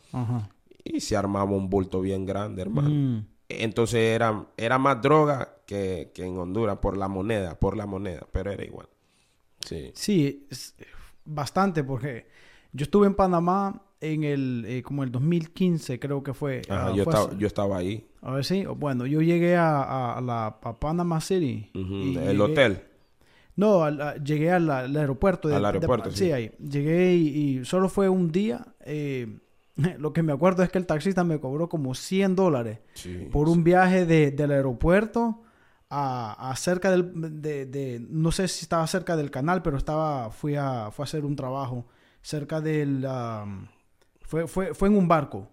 S2: Y se armaba un bulto bien grande, hermano. Mm. Entonces era, era más droga que, que, en Honduras por la moneda, por la moneda, pero era igual. Sí.
S1: Sí, bastante, porque yo estuve en Panamá en el, eh, como el 2015 creo que fue.
S2: Ajá, ah, yo, estaba, yo estaba ahí.
S1: A ver si, bueno, yo llegué a, a, la Panama City.
S2: ¿El hotel?
S1: No, llegué al, aeropuerto.
S2: al aeropuerto,
S1: sí. ahí. Llegué y, solo fue un día. Eh, [LAUGHS] lo que me acuerdo es que el taxista me cobró como 100 dólares por un viaje de, del aeropuerto a, a cerca del, de, de, no sé si estaba cerca del canal, pero estaba, fui a, fui a hacer un trabajo cerca del, fue, fue, fue en un barco.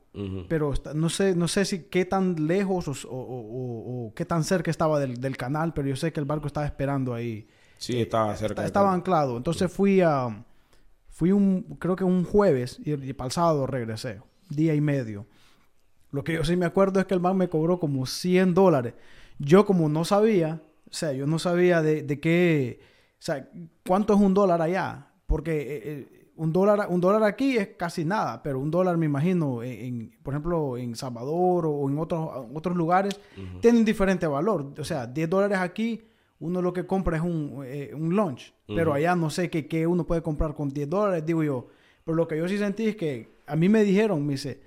S1: Pero no sé, no sé si qué tan lejos o, qué tan cerca estaba del, canal, pero yo sé que el barco estaba esperando ahí.
S2: Sí, estaba cerca.
S1: estaba anclado. Entonces fui a... Fui un, creo que un jueves y, y para el sábado regresé. Día y medio. Lo que yo sí me acuerdo es que el man me cobró como 100 dólares. Yo como no sabía, o sea, yo no sabía de, de qué, o sea, cuánto es un dólar allá, porque eh, eh, un dólar, un dólar aquí es casi nada, pero un dólar me imagino, en, por ejemplo, en Salvador o en otros, otros lugares, tienen diferente valor. O sea, 10 dólares aquí, uno lo que compra es un, eh, un lunch, pero allá no sé qué, qué uno puede comprar con 10 dólares, digo yo. Pero lo que yo sí sentí es que a mí me dijeron, me dice,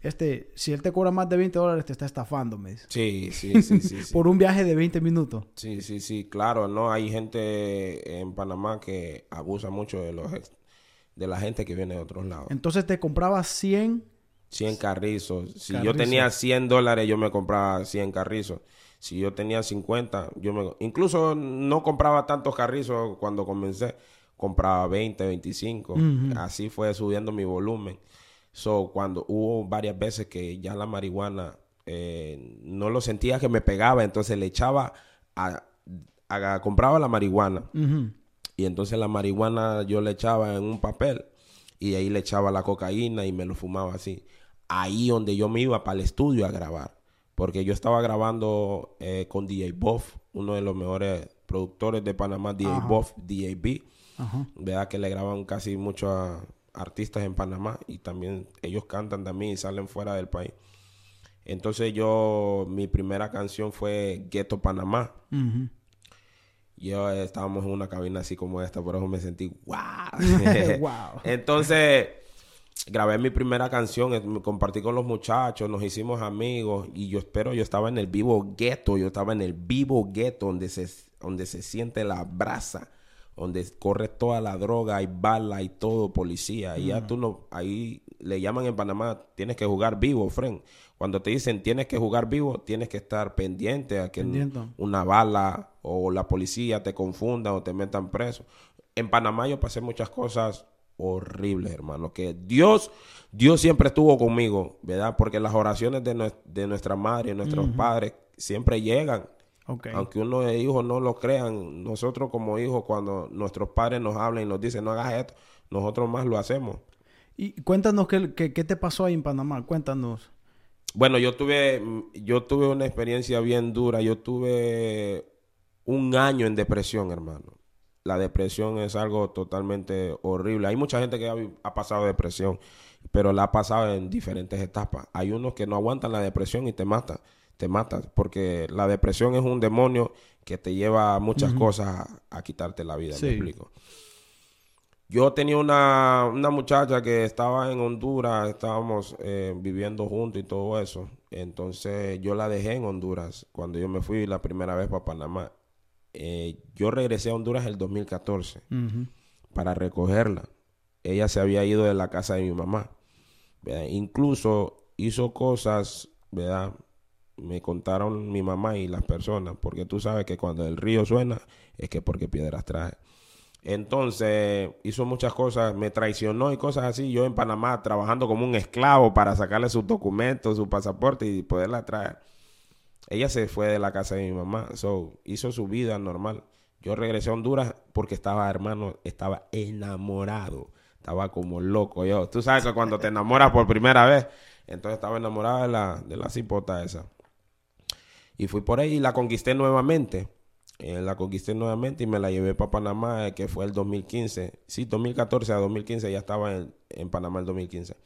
S1: este, si él te cobra más de 20 dólares, te está estafando, me dice.
S2: Sí, sí, sí, [LAUGHS] sí.
S1: Por un viaje de 20 minutos.
S2: Sí, sí, sí, claro, no, hay gente en Panamá que abusa mucho de los de la gente que viene de otros lados.
S1: Entonces te compraba 100
S2: 100 carrizos. Si yo tenía 100 dólares, yo me compraba 100 carrizos. Si yo tenía 50, yo me... Incluso no compraba tantos carrizos cuando comencé. Compraba 20, 25. Así fue subiendo mi volumen. So, cuando hubo varias veces que ya la marihuana eh, no lo sentía que me pegaba, entonces le echaba a, compraba la marihuana y entonces la marihuana yo le echaba en un papel y ahí le echaba la cocaína y me lo fumaba así. Ahí donde yo me iba para el estudio a grabar, porque yo estaba grabando eh, con DJ Boff, uno de los mejores productores de Panamá, DJ Boff, DJB, ¿verdad? Que le graban casi mucho a artistas en Panamá y también ellos cantan también y salen fuera del país. Entonces yo, mi primera canción fue Ghetto Panamá. Yo estábamos en una cabina así como esta, por eso me sentí wow. wow. [LAUGHS] [LAUGHS] Entonces grabé mi primera canción, me compartí con los muchachos, nos hicimos amigos y yo espero, yo estaba en el vivo ghetto, yo estaba en el vivo ghetto donde se, donde se siente la brasa donde corre toda la droga, y bala y todo, policía. Y ya tú no, ahí le llaman en Panamá, tienes que jugar vivo, friend. Cuando te dicen tienes que jugar vivo, tienes que estar pendiente a que una bala o la policía te confunda o te metan preso. En Panamá yo pasé muchas cosas horribles, hermano. Que Dios, Dios siempre estuvo conmigo, ¿verdad? Porque las oraciones de, de nuestra madre y nuestros padres siempre llegan. Aunque uno de hijos no lo crean, nosotros como hijos, cuando nuestros padres nos hablan y nos dicen no hagas esto, nosotros más lo hacemos.
S1: Y cuéntanos qué, qué, te pasó ahí en Panamá, cuéntanos.
S2: Bueno, yo tuve, yo tuve una experiencia bien dura. Yo tuve un año en depresión, hermano. La depresión es algo totalmente horrible. Hay mucha gente que ha, ha, pasado depresión, pero la ha pasado en diferentes etapas. Hay unos que no aguantan la depresión y te matan te matas, porque la depresión es un demonio que te lleva a muchas cosas a, quitarte la vida, me explico. Yo tenía una, muchacha que estaba en Honduras, estábamos eh, viviendo juntos y todo eso. Entonces yo la dejé en Honduras cuando yo me fui la primera vez para Panamá. Eh, yo regresé a Honduras el 2014 para recogerla. Ella se había ido de la casa de mi mamá. Incluso hizo cosas, ¿verdad? me contaron mi mamá y las personas, porque tú sabes que cuando el río suena es que porque piedras trae. Entonces hizo muchas cosas, me traicionó y cosas así. Yo en Panamá trabajando como un esclavo para sacarle sus documentos, su pasaporte y poderla traer. Ella se fue de la casa de mi mamá, so, hizo su vida normal. Yo regresé a Honduras porque estaba, hermano, estaba enamorado. Estaba como loco yo. Tú sabes que cuando te [LAUGHS] enamoras por primera vez, entonces estaba enamorado de la, de la cipota esa. Y fui por ahí y la conquisté nuevamente. Eh, la conquisté nuevamente y me la llevé para Panamá, eh, que fue el 2015. Sí, 2014 a 2015, ya estaba en, Panamá el 2015.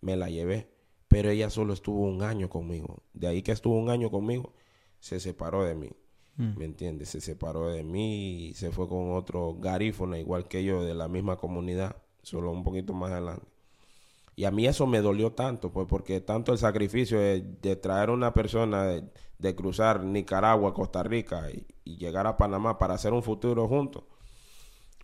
S2: Me la llevé, pero ella solo estuvo un año conmigo. De ahí que estuvo un año conmigo, se separó de mí. Mm. ¿Me entiendes? Se separó de mí y se fue con otro garífono, igual que yo, de la misma comunidad, solo un poquito más adelante. Y a mí eso me dolió tanto, pues porque tanto el sacrificio de, traer a una persona, de, cruzar Nicaragua, Costa Rica y, llegar a Panamá para hacer un futuro juntos,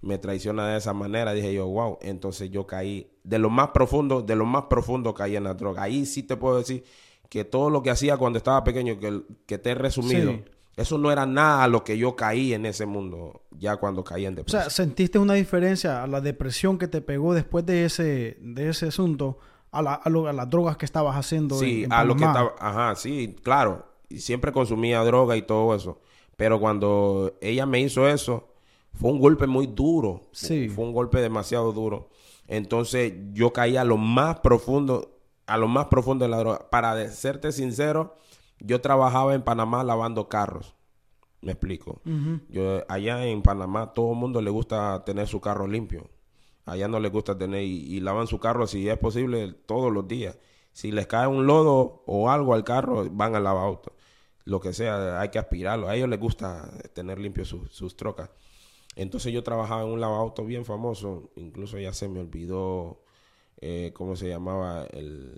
S2: me traiciona de esa manera. Dije yo, wow, entonces yo caí de lo más profundo, de lo más profundo caí en la droga. Ahí sí te puedo decir que todo lo que hacía cuando estaba pequeño, que, que te he resumido, eso no era nada a lo que yo caí en ese mundo ya cuando caí en depresión.
S1: O sea, ¿sentiste una diferencia a la depresión que te pegó después de ese, de ese asunto a, la, a, las drogas que estabas haciendo?
S2: Sí, a lo que estaba... Ajá, sí, claro. Siempre consumía droga y todo eso. Pero cuando ella me hizo eso, fue un golpe muy duro. Sí. Fue un golpe demasiado duro. Entonces yo caí a lo más profundo, a lo más profundo de la droga. Para serte sincero, Yo trabajaba en Panamá lavando carros. Me explico. Yo allá en Panamá todo el mundo le gusta tener su carro limpio. Allá no les gusta tener y, y lavan su carro si es posible todos los días. Si les cae un lodo o algo al carro, van al lavauto. Lo que sea, hay que aspirarlo. A ellos les gusta tener limpios sus trocas. Entonces yo trabajaba en un lavauto bien famoso. Incluso ya se me olvidó eh, cómo se llamaba el,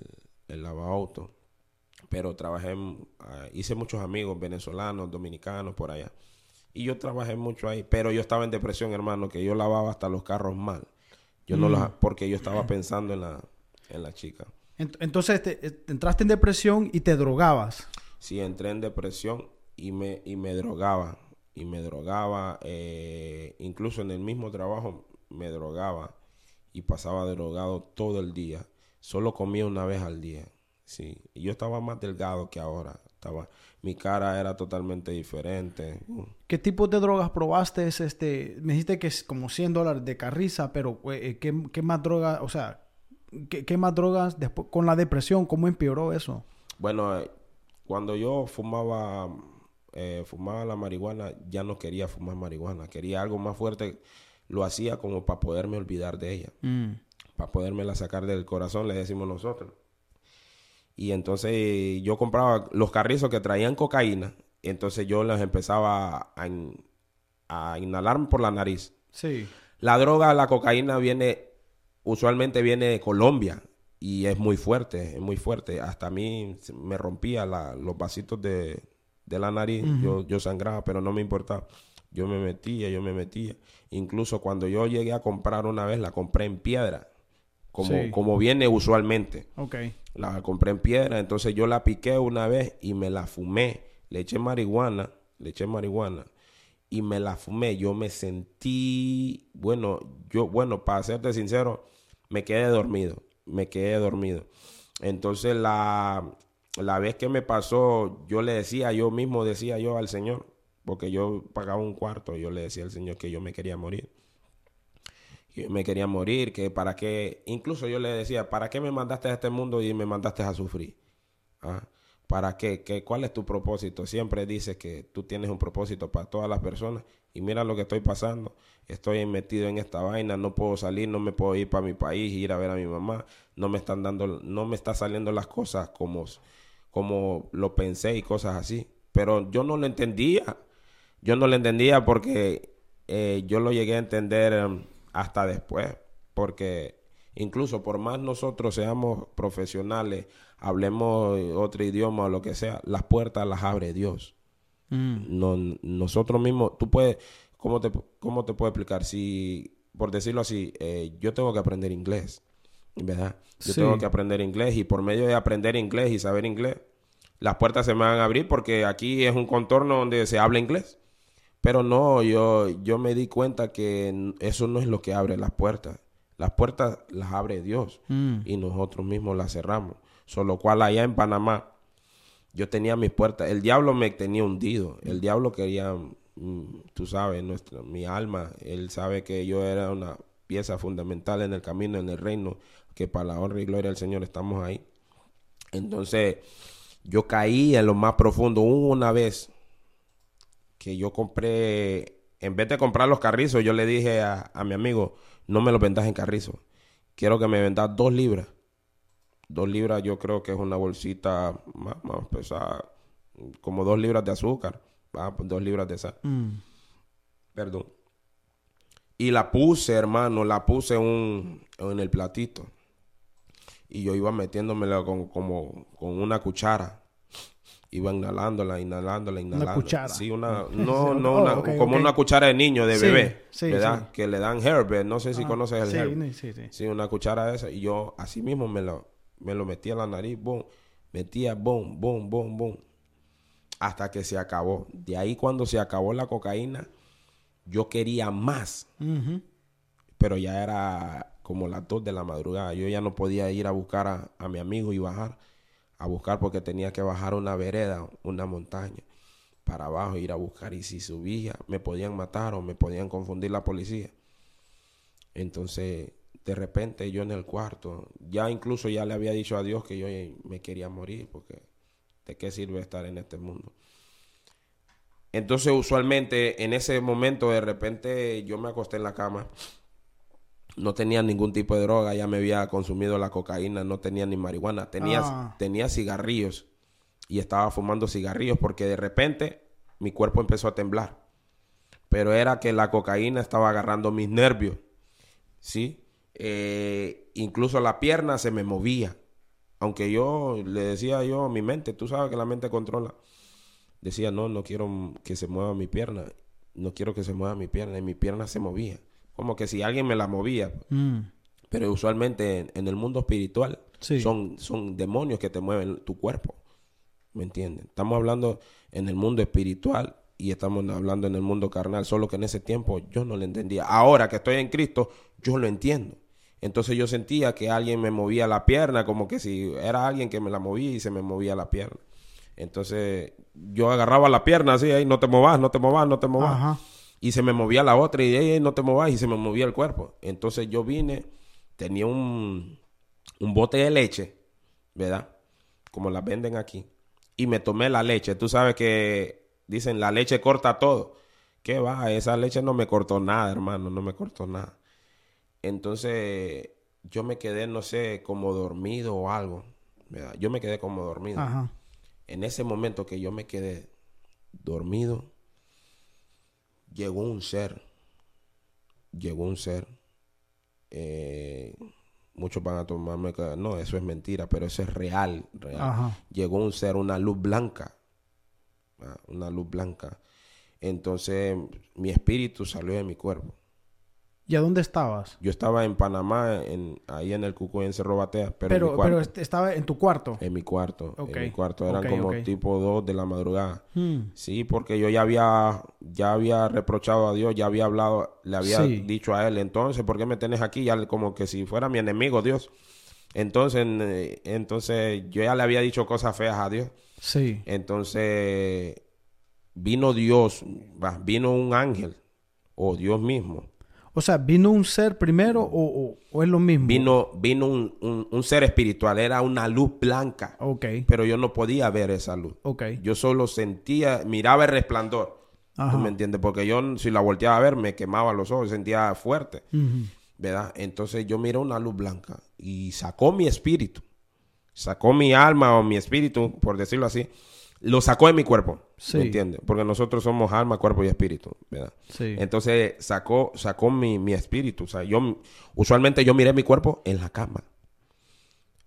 S2: el lavauto. Pero trabajé, ah, hice muchos amigos venezolanos, dominicanos, por allá. Y yo trabajé mucho ahí. Pero yo estaba en depresión, hermano, que yo lavaba hasta los carros mal. Yo no los, mm. porque yo estaba pensando en la, en la chica.
S1: Entonces te, entraste en depresión y te drogabas.
S2: Sí, entré en depresión y me, y me drogaba. Y me drogaba, eh, incluso en el mismo trabajo me drogaba y pasaba drogado todo el día. Solo comía una vez al día. Sí, yo estaba más delgado que ahora. Estaba, mi cara era totalmente diferente.
S1: ¿Qué tipo de drogas probaste? Este, me dijiste que es como 100 dólares de carriza, pero eh, ¿qué, ¿qué, más drogas, o sea, ¿Qué, más drogas después con la depresión? ¿Cómo empeoró eso?
S2: Bueno, eh, cuando yo fumaba, eh, fumaba la marihuana, ya no quería fumar marihuana. Quería algo más fuerte. Lo hacía como para poderme olvidar de ella. Mm. Para poderme la sacar del corazón, le decimos nosotros. Y entonces yo compraba los carrizos que traían cocaína. entonces yo las empezaba a, a inhalar por la nariz.
S1: Sí.
S2: La droga, la cocaína viene usualmente viene de Colombia y es muy fuerte, es muy fuerte. Hasta a mí me rompía los vasitos de, la nariz, yo, yo sangraba, pero no me importaba. Yo me metía, yo me metía. Incluso cuando yo llegué a comprar una vez, la compré en piedra, como, como viene usualmente.
S1: Okay.
S2: La compré en piedra, entonces yo la piqué una vez y me la fumé. Le eché marihuana, le eché marihuana y me la fumé. Yo me sentí, bueno, yo, bueno, para serte sincero, me quedé dormido, me quedé dormido. Entonces la, la vez que me pasó, yo le decía, yo mismo decía yo al Señor, porque yo pagaba un cuarto, yo le decía al Señor que yo me quería morir. Me quería morir, que para qué, incluso yo le decía, ¿para qué me mandaste a este mundo y me mandaste a sufrir? ¿Ah? ¿Para qué? qué? ¿Cuál es tu propósito? Siempre dices que tú tienes un propósito para todas las personas y mira lo que estoy pasando estoy metido en esta vaina, no puedo salir, no me puedo ir para mi país, ir a ver a mi mamá, no me están dando, no me está saliendo las cosas como, como lo pensé y cosas así. Pero yo no lo entendía, yo no lo entendía porque eh, yo lo llegué a entender em, hasta después, porque incluso por más nosotros seamos profesionales, hablemos otro idioma o lo que sea, las puertas las abre Dios. Mm. No, nosotros mismos, tú puedes, ¿cómo te, cómo te puedo explicar? Si, por decirlo así, eh, yo tengo que aprender inglés, ¿verdad? Yo tengo que aprender inglés y por medio de aprender inglés y saber inglés, las puertas se me van a abrir porque aquí es un contorno donde se habla inglés. Pero no, yo, yo me di cuenta que eso no es lo que abre las puertas. Las puertas las abre Dios mm. y nosotros mismos las cerramos. Solo cual allá en Panamá yo tenía mis puertas. El diablo me tenía hundido. El diablo quería Mm, tú sabes, nuestra, mi alma, él sabe que yo era una pieza fundamental en el camino, en el reino, que para la honra y gloria del Señor estamos ahí. Entonces, yo caí en lo más profundo. una vez que yo compré, en vez de comprar los carrizos, yo le dije a, mi amigo, no me los vendas en carrizo, quiero que me vendas dos libras. Dos libras yo creo que es una bolsita más, más pesada, como dos libras de azúcar Ah, pues dos libras de sal. Mm. Perdón. Y la puse, hermano, la puse un, en el platito. Y yo iba metiéndomela con, como con una cuchara. Iba inhalándola, inhalándola, inhalándola. Una cuchara. Sí, una, [LAUGHS] no, no, oh, como una cuchara de niño, de bebé, ¿verdad? Que le dan herb, no sé si ah, conoces el herb. Sí, sí, sí. una cuchara de esa. Y yo así mismo me lo, me lo metía en la nariz, boom. Metía, boom, boom, boom, boom hasta que se acabó. De ahí cuando se acabó la cocaína, yo quería más. Pero ya era como las dos de la madrugada. Yo ya no podía ir a buscar a, mi amigo y bajar. A buscar porque tenía que bajar una vereda, una montaña, para abajo, ir a buscar. Y si subía, me podían matar o me podían confundir la policía. Entonces, de repente yo en el cuarto, ya incluso ya le había dicho a Dios que yo me quería morir porque ¿De qué sirve estar en este mundo? Entonces, usualmente, en ese momento, de repente, yo me acosté en la cama. No tenía ningún tipo de droga, ya me había consumido la cocaína, no tenía ni marihuana. Tenía,
S1: Ah.
S2: tenía cigarrillos y estaba fumando cigarrillos porque de repente mi cuerpo empezó a temblar. Pero era que la cocaína estaba agarrando mis nervios. ¿Sí? Eh, incluso la pierna se me movía. Aunque yo le decía yo a mi mente, tú sabes que la mente controla. Decía, no, no quiero que se mueva mi pierna. No quiero que se mueva mi pierna. Y mi pierna se movía. Como que si alguien me la movía.
S1: Mm.
S2: Pero usualmente en, en el mundo espiritual
S1: Sí.
S2: son, son demonios que te mueven tu cuerpo. ¿Me entienden? Estamos hablando en el mundo espiritual y estamos hablando en el mundo carnal. Solo que en ese tiempo yo no lo entendía. Ahora que estoy en Cristo, yo lo entiendo. Entonces yo sentía que alguien me movía la pierna, como que si era alguien que me la movía y se me movía la pierna. Entonces yo agarraba la pierna así, ahí no te movas, no te movas, no te movas.
S1: Ajá.
S2: Y se me movía la otra y ella no te movas y se me movía el cuerpo. Entonces yo vine, tenía un, un bote de leche, ¿verdad? Como la venden aquí. Y me tomé la leche. Tú sabes que dicen la leche corta todo. ¿Qué va? Esa leche no me cortó nada, hermano, no me cortó nada. Entonces yo me quedé, no sé, como dormido o algo. ¿verdad? Yo me quedé como dormido
S1: Ajá.
S2: en ese momento que yo me quedé dormido, llegó un ser. Llegó un ser. Eh, muchos van a tomarme que no, eso es mentira, pero eso es real. real.
S1: Ajá.
S2: Llegó un ser, una luz blanca. ah, Una luz blanca. Entonces mi espíritu salió de mi cuerpo.
S1: ¿Y a dónde estabas?
S2: Yo estaba en Panamá, en, ahí en el Cuco, en Cerro Batea, pero, en mi
S1: Pero,
S2: cuarto.
S1: pero est- estaba en tu cuarto.
S2: En mi cuarto. En mi cuarto. Eran como tipo 2 de la madrugada.
S1: Hmm.
S2: Sí, porque yo ya había, ya había reprochado a Dios, ya había hablado, le había
S1: Sí.
S2: dicho a él, entonces, ¿por qué me tenés aquí? Ya como que si fuera mi enemigo, Dios. Entonces, entonces, yo ya le había dicho cosas feas a Dios.
S1: Sí.
S2: Entonces, vino Dios, vino un ángel, o Dios mismo.
S1: O sea, ¿vino un ser primero o, o- o es lo mismo?
S2: Vino, vino un, un- un ser espiritual, era una luz blanca,
S1: Ok.
S2: pero yo no podía ver esa luz.
S1: Ok.
S2: Yo solo sentía, miraba el resplandor.
S1: Ajá.
S2: ¿Tú me entiendes? Porque yo, si la volteaba a ver, me quemaba los ojos, sentía fuerte. ¿verdad? Entonces yo miré una luz blanca y sacó mi espíritu, sacó mi alma o mi espíritu, por decirlo así, lo sacó de mi cuerpo,
S1: Sí.
S2: ¿me entiendes? Porque nosotros somos alma, cuerpo y espíritu, ¿verdad?
S1: Sí.
S2: Entonces sacó, sacó mi, mi espíritu, o sea, yo, usualmente yo miré mi cuerpo en la cama.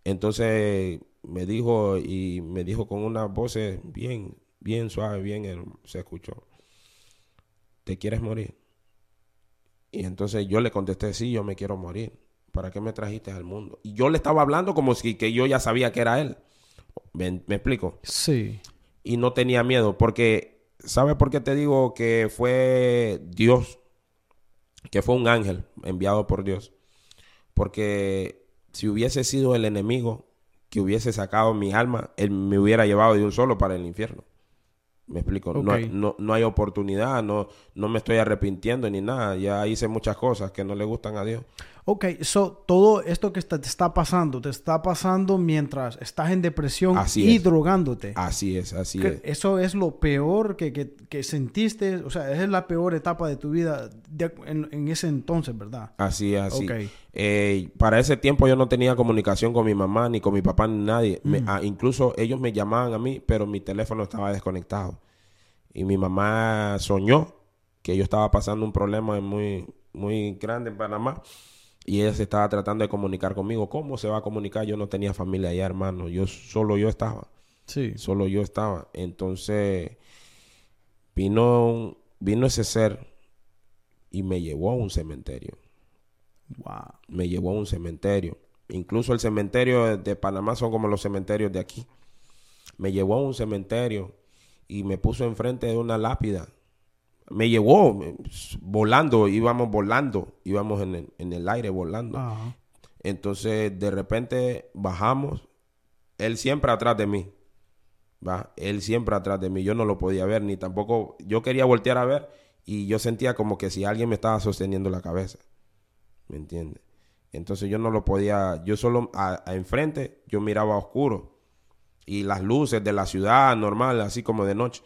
S2: Entonces me dijo y me dijo con una voz bien, bien suave, bien, se escuchó. ¿Te quieres morir? Y entonces yo le contesté, sí, yo me quiero morir. ¿Para qué me trajiste al mundo? Y yo le estaba hablando como si que yo ya sabía que era él. ¿Me, me explico?
S1: Sí.
S2: Y no tenía miedo, porque, ¿sabes por qué te digo que fue Dios? Que fue un ángel enviado por Dios. Porque si hubiese sido el enemigo que hubiese sacado mi alma, él me hubiera llevado de un solo para el infierno. Me explico. No, hay- no, no hay oportunidad, no, no me estoy arrepintiendo ni nada. Ya hice muchas cosas que no le gustan a Dios.
S1: Ok, so todo esto que está- te está pasando, te está pasando mientras estás en depresión
S2: Así
S1: y
S2: es.
S1: drogándote.
S2: Así es, así
S1: Que
S2: es.
S1: Eso es lo peor que, que- que sentiste, o sea, esa es la peor etapa de tu vida de- en, en ese entonces, ¿verdad?
S2: Así es, así.
S1: Ok.
S2: Eh, para ese tiempo yo no tenía comunicación con mi mamá, ni con mi papá, ni nadie. Me-
S1: Mm.
S2: ah, incluso ellos me llamaban a mí, pero mi teléfono estaba desconectado. Y mi mamá soñó que yo estaba pasando un problema muy, muy grande en Panamá. Y ella se estaba tratando de comunicar conmigo. ¿Cómo se va a comunicar? Yo no tenía familia allá, hermano. Yo solo yo estaba.
S1: Sí.
S2: Solo yo estaba. Entonces vino, vino ese ser y me llevó a un cementerio
S1: Wow.
S2: me llevó a un cementerio. Incluso el cementerio de Panamá son como los cementerios de aquí. Me llevó a un cementerio y me puso enfrente de una lápida. Me llevó volando, íbamos volando, íbamos en el, en el aire volando.
S1: Ajá.
S2: Entonces de repente bajamos, él siempre atrás de mí. ¿va? Él siempre atrás de mí. Yo no lo podía ver, ni tampoco. Yo quería voltear a ver y yo sentía como que si alguien me estaba sosteniendo la cabeza. ¿Me entiendes? Entonces yo no lo podía. Yo solo a, a enfrente, yo miraba oscuro. y las luces de la ciudad normal, así como de noche,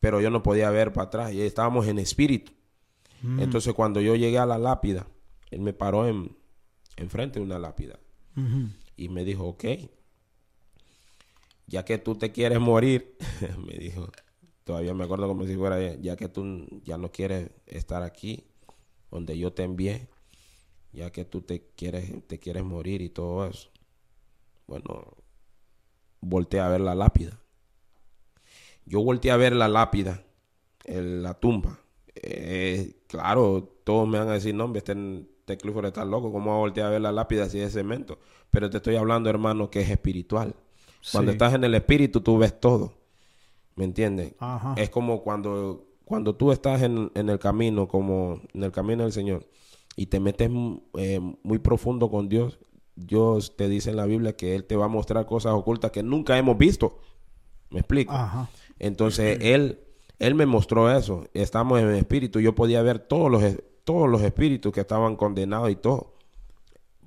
S2: pero yo no podía ver para atrás y estábamos en espíritu.
S1: Mm.
S2: Entonces cuando yo llegué a la lápida, él me paró en, enfrente de una lápida y me dijo, ok, ya que tú te quieres morir, [LAUGHS] me dijo, todavía me acuerdo como si fuera, ayer, ya que tú ya no quieres estar aquí, donde yo te envié, ya que tú te quieres, te quieres morir y todo eso. Bueno, volteé a ver la lápida. Yo volteé a ver la lápida, el- la tumba. Eh, claro, todos me van a decir, no, hombre, este, este Clifford está loco, ¿cómo va a voltear a ver la lápida si es cemento? Pero te estoy hablando, hermano, que es espiritual. Cuando
S1: Sí.
S2: estás en el espíritu, tú ves todo. ¿Me entiendes?
S1: Ajá.
S2: Es como cuando, cuando tú estás en, en el camino, como en el camino del Señor, y te metes eh, muy profundo con Dios, Dios te dice en la Biblia que Él te va a mostrar cosas ocultas que nunca hemos visto. ¿Me explico?
S1: Ajá.
S2: Entonces Él, Él me mostró eso. Estamos en el espíritu. Yo podía ver todos los, todos los espíritus que estaban condenados y todo.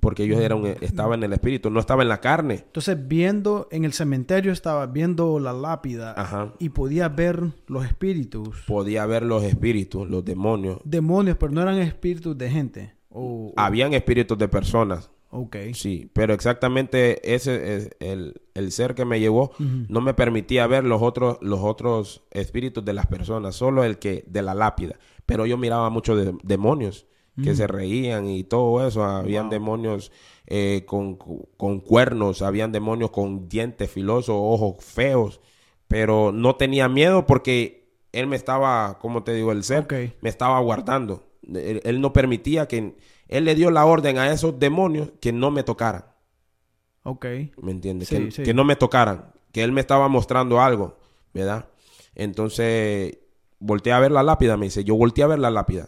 S2: Porque yo era un- estaba en el espíritu, no estaba en la carne.
S1: Entonces, viendo en el cementerio, estaba viendo la lápida
S2: Ajá.
S1: y podía ver los espíritus.
S2: Podía ver los espíritus, los demonios.
S1: Demonios, pero no eran espíritus de gente. O-
S2: Habían espíritus de personas.
S1: Ok.
S2: Sí, pero exactamente ese es el, el ser que me llevó no me permitía ver los otros los otros espíritus de las personas, solo el que de la lápida. Pero yo miraba muchos de- demonios que se reían y todo eso. Habían
S1: Wow.
S2: demonios eh, con, con cuernos, habían demonios con dientes filosos, ojos feos, pero no tenía miedo porque él me estaba, como te digo, el ser me estaba guardando. Él, él no permitía que él le dio la orden a esos demonios que no me tocaran.
S1: Ok.
S2: ¿Me entiendes?
S1: Sí,
S2: que,
S1: sí.
S2: que no me tocaran. Que él me estaba mostrando algo, ¿verdad? Entonces, volteé a ver la lápida, me dice. Yo volteé a ver la lápida.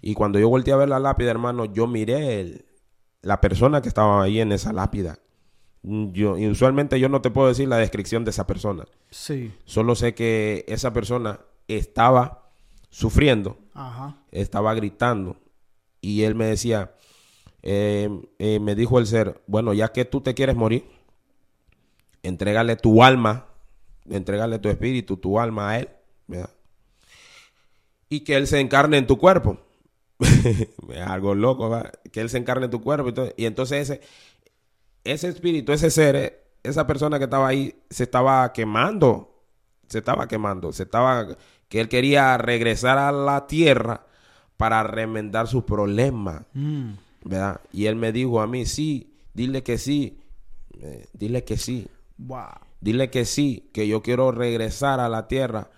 S2: Y cuando yo volteé a ver la lápida, hermano, yo miré el- la persona que estaba ahí en esa lápida. Mm, Yo, y usualmente yo no te puedo decir la descripción de esa persona.
S1: Sí.
S2: Solo sé que esa persona estaba sufriendo
S1: Ajá.
S2: estaba gritando y él me decía, eh, eh, me dijo el ser, bueno, ya que tú te quieres morir, entrégale tu alma, entrégale tu espíritu, tu alma a él. Y que él se encarne en tu cuerpo. [LAUGHS] algo loco. Que él se encarne en tu cuerpo. Y, entonces ese, ese espíritu, ese ser, esa persona que estaba ahí, se estaba quemando. Se estaba quemando. Se estaba... Que él quería regresar a la tierra para remendar sus problemas.
S1: Mm.
S2: ¿Verdad? Y él me dijo a mí, sí, dile que sí. Eh, dile que sí.
S1: Wow.
S2: Dile que sí, que yo quiero regresar a la tierra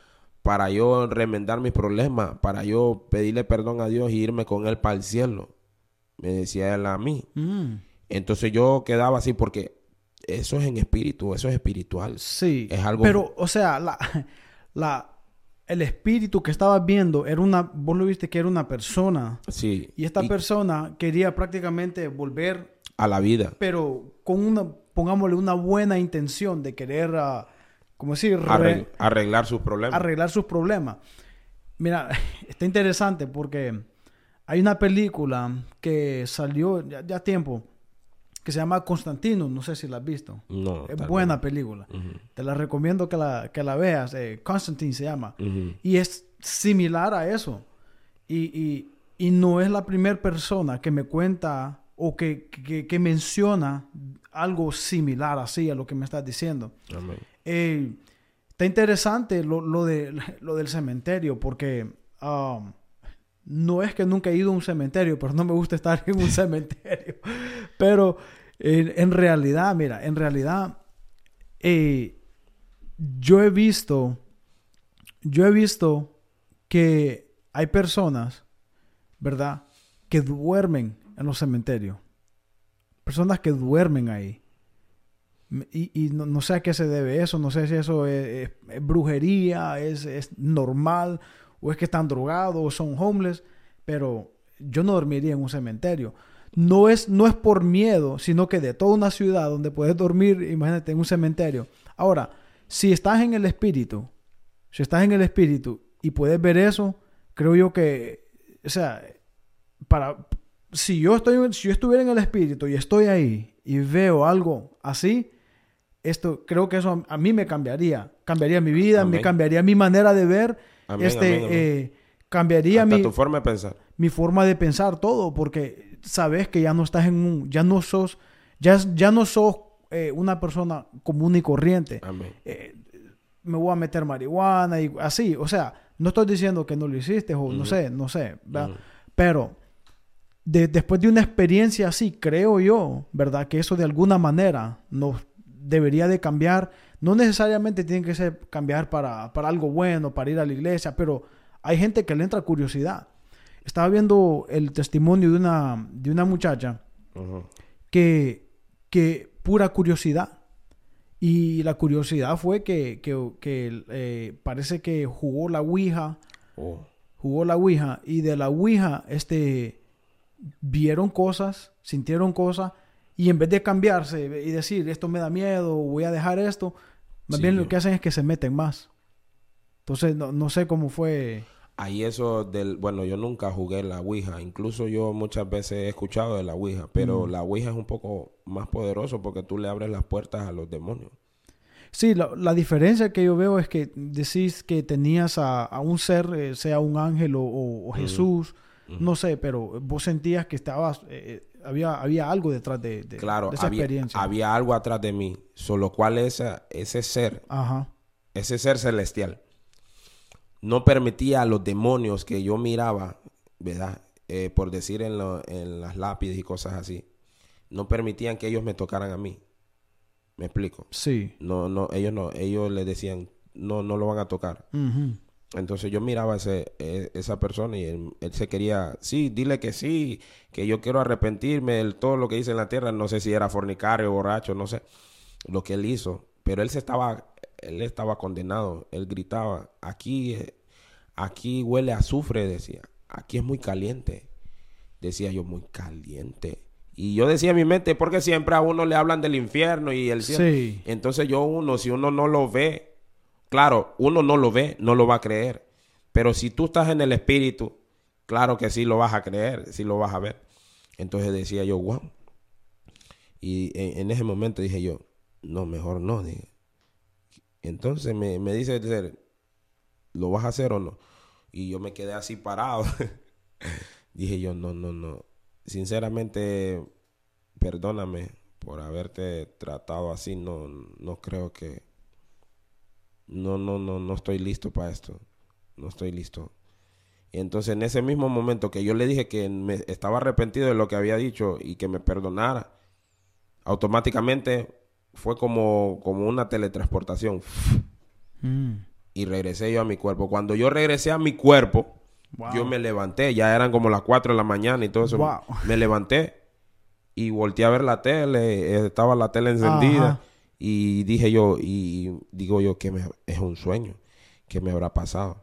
S2: para yo remendar mis problemas, para yo pedirle perdón a Dios y irme con él para el cielo. Me decía él a mí.
S1: Mm.
S2: Entonces yo quedaba así porque eso es en espíritu, eso es espiritual.
S1: Sí.
S2: Es algo-
S1: Pero, o sea, la, [LAUGHS] la, el espíritu que estabas viendo era una, vos lo viste que era una persona.
S2: Sí.
S1: Y esta persona quería prácticamente volver,
S2: a la vida.
S1: pero con una, pongámosle, una buena intención de querer, ah, como decir, re-
S2: Arreg- arreglar sus problemas.
S1: arreglar sus problemas. Mira, [LAUGHS] está interesante porque hay una película que salió ya, ya tiempo que se llama Constantino, no sé si la has visto.
S2: no.
S1: Es buena película. Te la recomiendo que la, que la veas. Eh, Constantine se llama. Y es similar a eso. Y, y- y no es la primera persona que me cuenta o que, que- que menciona algo similar así a lo que me estás diciendo.
S2: Amén.
S1: Eh, está interesante lo, lo de, lo del cementerio porque um, no es que nunca he ido a un cementerio, pero no me gusta estar en un [LAUGHS] cementerio. Pero en, realidad, mira, en realidad eh, yo he visto, yo he visto que hay personas, ¿verdad? Que duermen en los cementerios. Personas que duermen ahí. Y, no, no sé a qué se debe eso, no sé si eso es, es- es brujería, es, es normal, o es que están drogados, o son homeless, pero yo no dormiría en un cementerio. No es, no es por miedo, sino que de toda una ciudad donde puedes dormir, imagínate, en un cementerio. Ahora, si estás en el espíritu, si estás en el espíritu y puedes ver eso, creo yo que, o sea, para, si yo estoy, si yo estuviera en el espíritu y estoy ahí y veo algo así, esto, creo que eso a, a mí me cambiaría. Cambiaría mi vida, me cambiaría mi manera de ver,
S2: Amén,
S1: este,
S2: amén, amén.
S1: eh, cambiaría
S2: Hasta
S1: mi,
S2: tu forma de pensar.
S1: mi forma de pensar todo, porque sabes que ya no estás en un, ya no sos, ya, ya no sos eh, una persona común y corriente. Eh, me voy a meter marihuana y así, o sea, no estoy diciendo que no lo hiciste o no
S2: Ujú.
S1: sé, no sé, ¿verdad?
S2: Ujú.
S1: Pero de- después de una experiencia así, creo yo, ¿verdad? Que eso de alguna manera nos debería de cambiar. No necesariamente tiene que ser cambiar para, para algo bueno, para ir a la iglesia, pero hay gente que le entra curiosidad. Estaba viendo el testimonio de una, de una muchacha que, que pura curiosidad. Y la curiosidad fue que, que, que, eh, parece que jugó la Ouija
S2: Oh.
S1: jugó la Ouija y de la Ouija este, vieron cosas, sintieron cosas y en vez de cambiarse y decir esto me da miedo, voy a dejar esto, más
S2: Sí,
S1: bien lo que hacen es que se meten más. Entonces no, no sé cómo fue.
S2: Ahí eso del, bueno, yo nunca jugué la Ouija, incluso yo muchas veces he escuchado de la Ouija, pero
S1: Mm.
S2: la Ouija es un poco más poderoso porque tú le abres las puertas a los demonios.
S1: Sí, la, la diferencia que yo veo es que decís que tenías a, a un ser, eh, sea un ángel o, o- o Jesús,
S2: Ujú.
S1: no sé, pero vos sentías que estabas, eh, eh, había, había algo detrás de, de-
S2: Claro,
S1: de esa
S2: había,
S1: experiencia.
S2: había algo atrás de mí, solo cual esa, ese ser,
S1: Ajá.
S2: ese ser celestial, no permitía a los demonios que yo miraba, ¿verdad? Eh, por decir en, lo- en las lápides y cosas así, no permitían que ellos me tocaran a mí. ¿Me explico?
S1: Sí.
S2: No, no, ellos no, ellos le decían, no, no lo van a tocar.
S1: Ujú.
S2: Entonces yo miraba a ese, eh, esa persona y él, él se quería, sí, dile que sí, que yo quiero arrepentirme de todo lo que hice en la tierra. No sé si era fornicario, borracho, no sé lo que él hizo. Pero él se estaba, él estaba condenado. Él gritaba, aquí, eh, aquí huele a azufre, decía. Aquí es muy caliente. Decía yo, muy caliente. Y yo decía en mi mente, porque siempre a uno le hablan del infierno y el cielo.
S1: Sí.
S2: Entonces yo uno, si uno no lo ve, claro, uno no lo ve, no lo va a creer. Pero si tú estás en el espíritu, claro que sí lo vas a creer, sí lo vas a ver. Entonces decía yo, wow. Y en, ese momento dije yo, no, mejor no. dije. Entonces me, dice, ¿lo vas a hacer o no? Y yo me quedé así parado. [LAUGHS] dije yo, no, no, no. Sinceramente, perdóname por haberte tratado así. No, no creo que... No, no, no, no estoy listo para esto. No estoy listo. Y entonces en ese mismo momento que yo le dije que me estaba arrepentido de lo que había dicho y que me perdonara, automáticamente fue como, como una teletransportación.
S1: Mm.
S2: Y regresé yo a mi cuerpo. Cuando yo regresé a mi cuerpo,
S1: Wow.
S2: yo me levanté. Ya eran como las 4 de la mañana y todo eso.
S1: Wow.
S2: Me levanté y volteé a ver la tele. Estaba la tele encendida.
S1: Ajá.
S2: Y dije yo, y digo yo que me- es un sueño. ¿Qué me habrá pasado?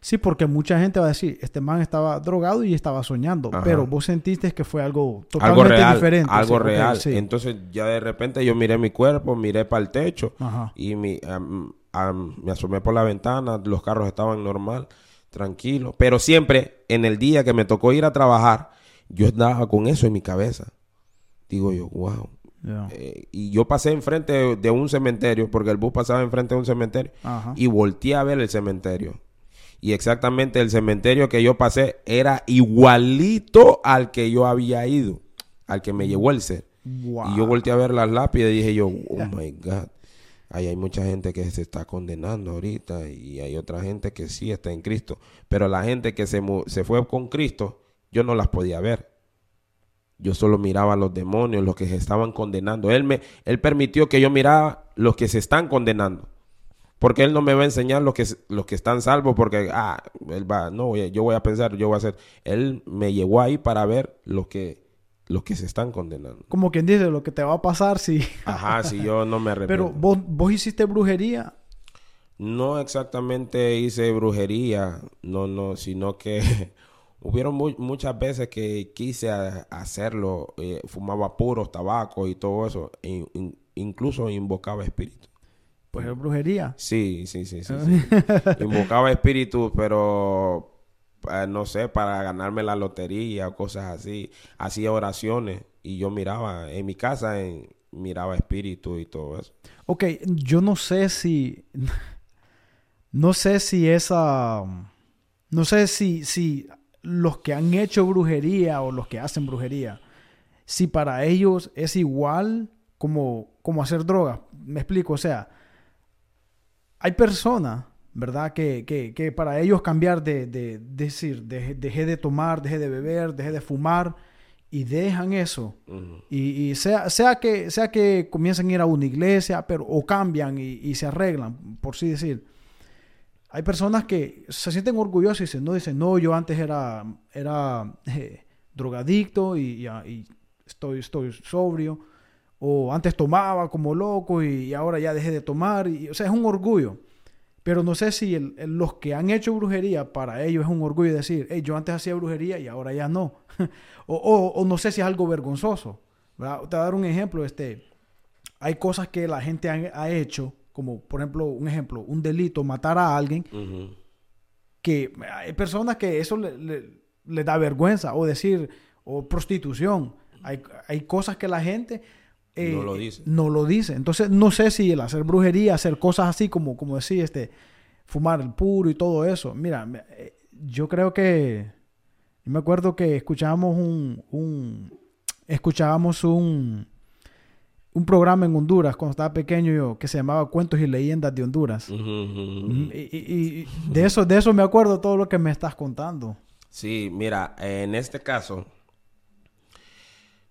S1: Sí, porque mucha gente va a decir, este man estaba drogado y estaba soñando,
S2: Ajá.
S1: pero vos sentiste que fue algo totalmente
S2: algo real.
S1: diferente.
S2: algo
S1: sí,
S2: real.
S1: sí.
S2: Entonces ya de repente yo miré mi cuerpo, miré para el techo.
S1: Ajá.
S2: Y mi, am- me asomé por la ventana, los carros estaban normal, tranquilo. Pero siempre, en el día que me tocó ir a trabajar, yo andaba con eso en mi cabeza. Digo yo, wow. Eh, y yo pasé enfrente de, un cementerio, porque el bus pasaba enfrente de un cementerio,
S1: Ajá.
S2: y volteé a ver el cementerio. Y exactamente el cementerio que yo pasé era igualito al que yo había ido, al que me llevó el ser.
S1: Wow.
S2: Y yo volteé a ver las lápidas y dije yo, [LAUGHS] oh my God. Ahí hay mucha gente que se está condenando ahorita y hay otra gente que sí está en Cristo. Pero la gente que se, se fue con Cristo, yo no las podía ver. Yo solo miraba a los demonios, los que se estaban condenando. Él, me, él permitió que yo mirara los que se están condenando. Porque Él no me va a enseñar los que, los que están salvos porque, ah, Él va, no, yo voy a pensar, yo voy a hacer. Él me llevó ahí para ver los que, los que se están condenando.
S1: Como quien dice, lo que te va a pasar si... [LAUGHS]
S2: Ajá, si yo no me arrepiento.
S1: Pero vos, vos hiciste brujería.
S2: No exactamente hice brujería, no, no, sino que [LAUGHS] hubieron mu- muchas veces que quise hacerlo, eh, fumaba puros, tabaco y todo eso, e in- incluso invocaba espíritus.
S1: Pues es brujería.
S2: Sí, sí, sí, sí. sí. [LAUGHS] invocaba espíritus, pero eh, no sé, para ganarme la lotería o cosas así. Hacía oraciones y yo miraba en mi casa, en, miraba espíritu y todo eso.
S1: Ok, yo no sé si. [LAUGHS] No sé si esa. No sé si, si los que han hecho brujería o los que hacen brujería, si para ellos es igual como, como hacer droga. Me explico, o sea, hay personas, ¿verdad? Que, que, que para ellos cambiar de, de, decir, dejé de tomar, dejé de beber, dejé de fumar y dejan eso. y, y, sea, sea, que, sea que comiencen a ir a una iglesia, pero, o cambian y, y se arreglan, por sí decir. Hay personas que se sienten orgullosas y dicen, no, dicen, no, yo antes era, era [LAUGHS] eh, drogadicto y, y, estoy, estoy sobrio. O antes tomaba como loco y, ahora ya dejé de tomar. O sea, es un orgullo. Pero no sé si los que han hecho brujería, para ellos es un orgullo decir, hey, yo antes hacía brujería y ahora ya no. [LAUGHS] o, o, no sé si es algo vergonzoso. Te voy a dar un ejemplo. Este, hay cosas que la gente ha, hecho, como por ejemplo, un ejemplo, un delito, matar a alguien, que hay personas que eso le, da vergüenza, o decir, o prostitución. Hay, hay cosas que la gente...
S2: Eh, no lo dice.
S1: No lo dice. Entonces, no sé si el hacer brujería, hacer cosas así como, como decía, este, fumar el puro y todo eso. Mira, eh, yo creo que yo me acuerdo que escuchábamos un, un escuchábamos un, un programa en Honduras cuando estaba pequeño yo que se llamaba Cuentos y Leyendas de Honduras. Mm, y, de eso de eso me acuerdo todo lo que me estás contando.
S2: Sí, mira, en este caso,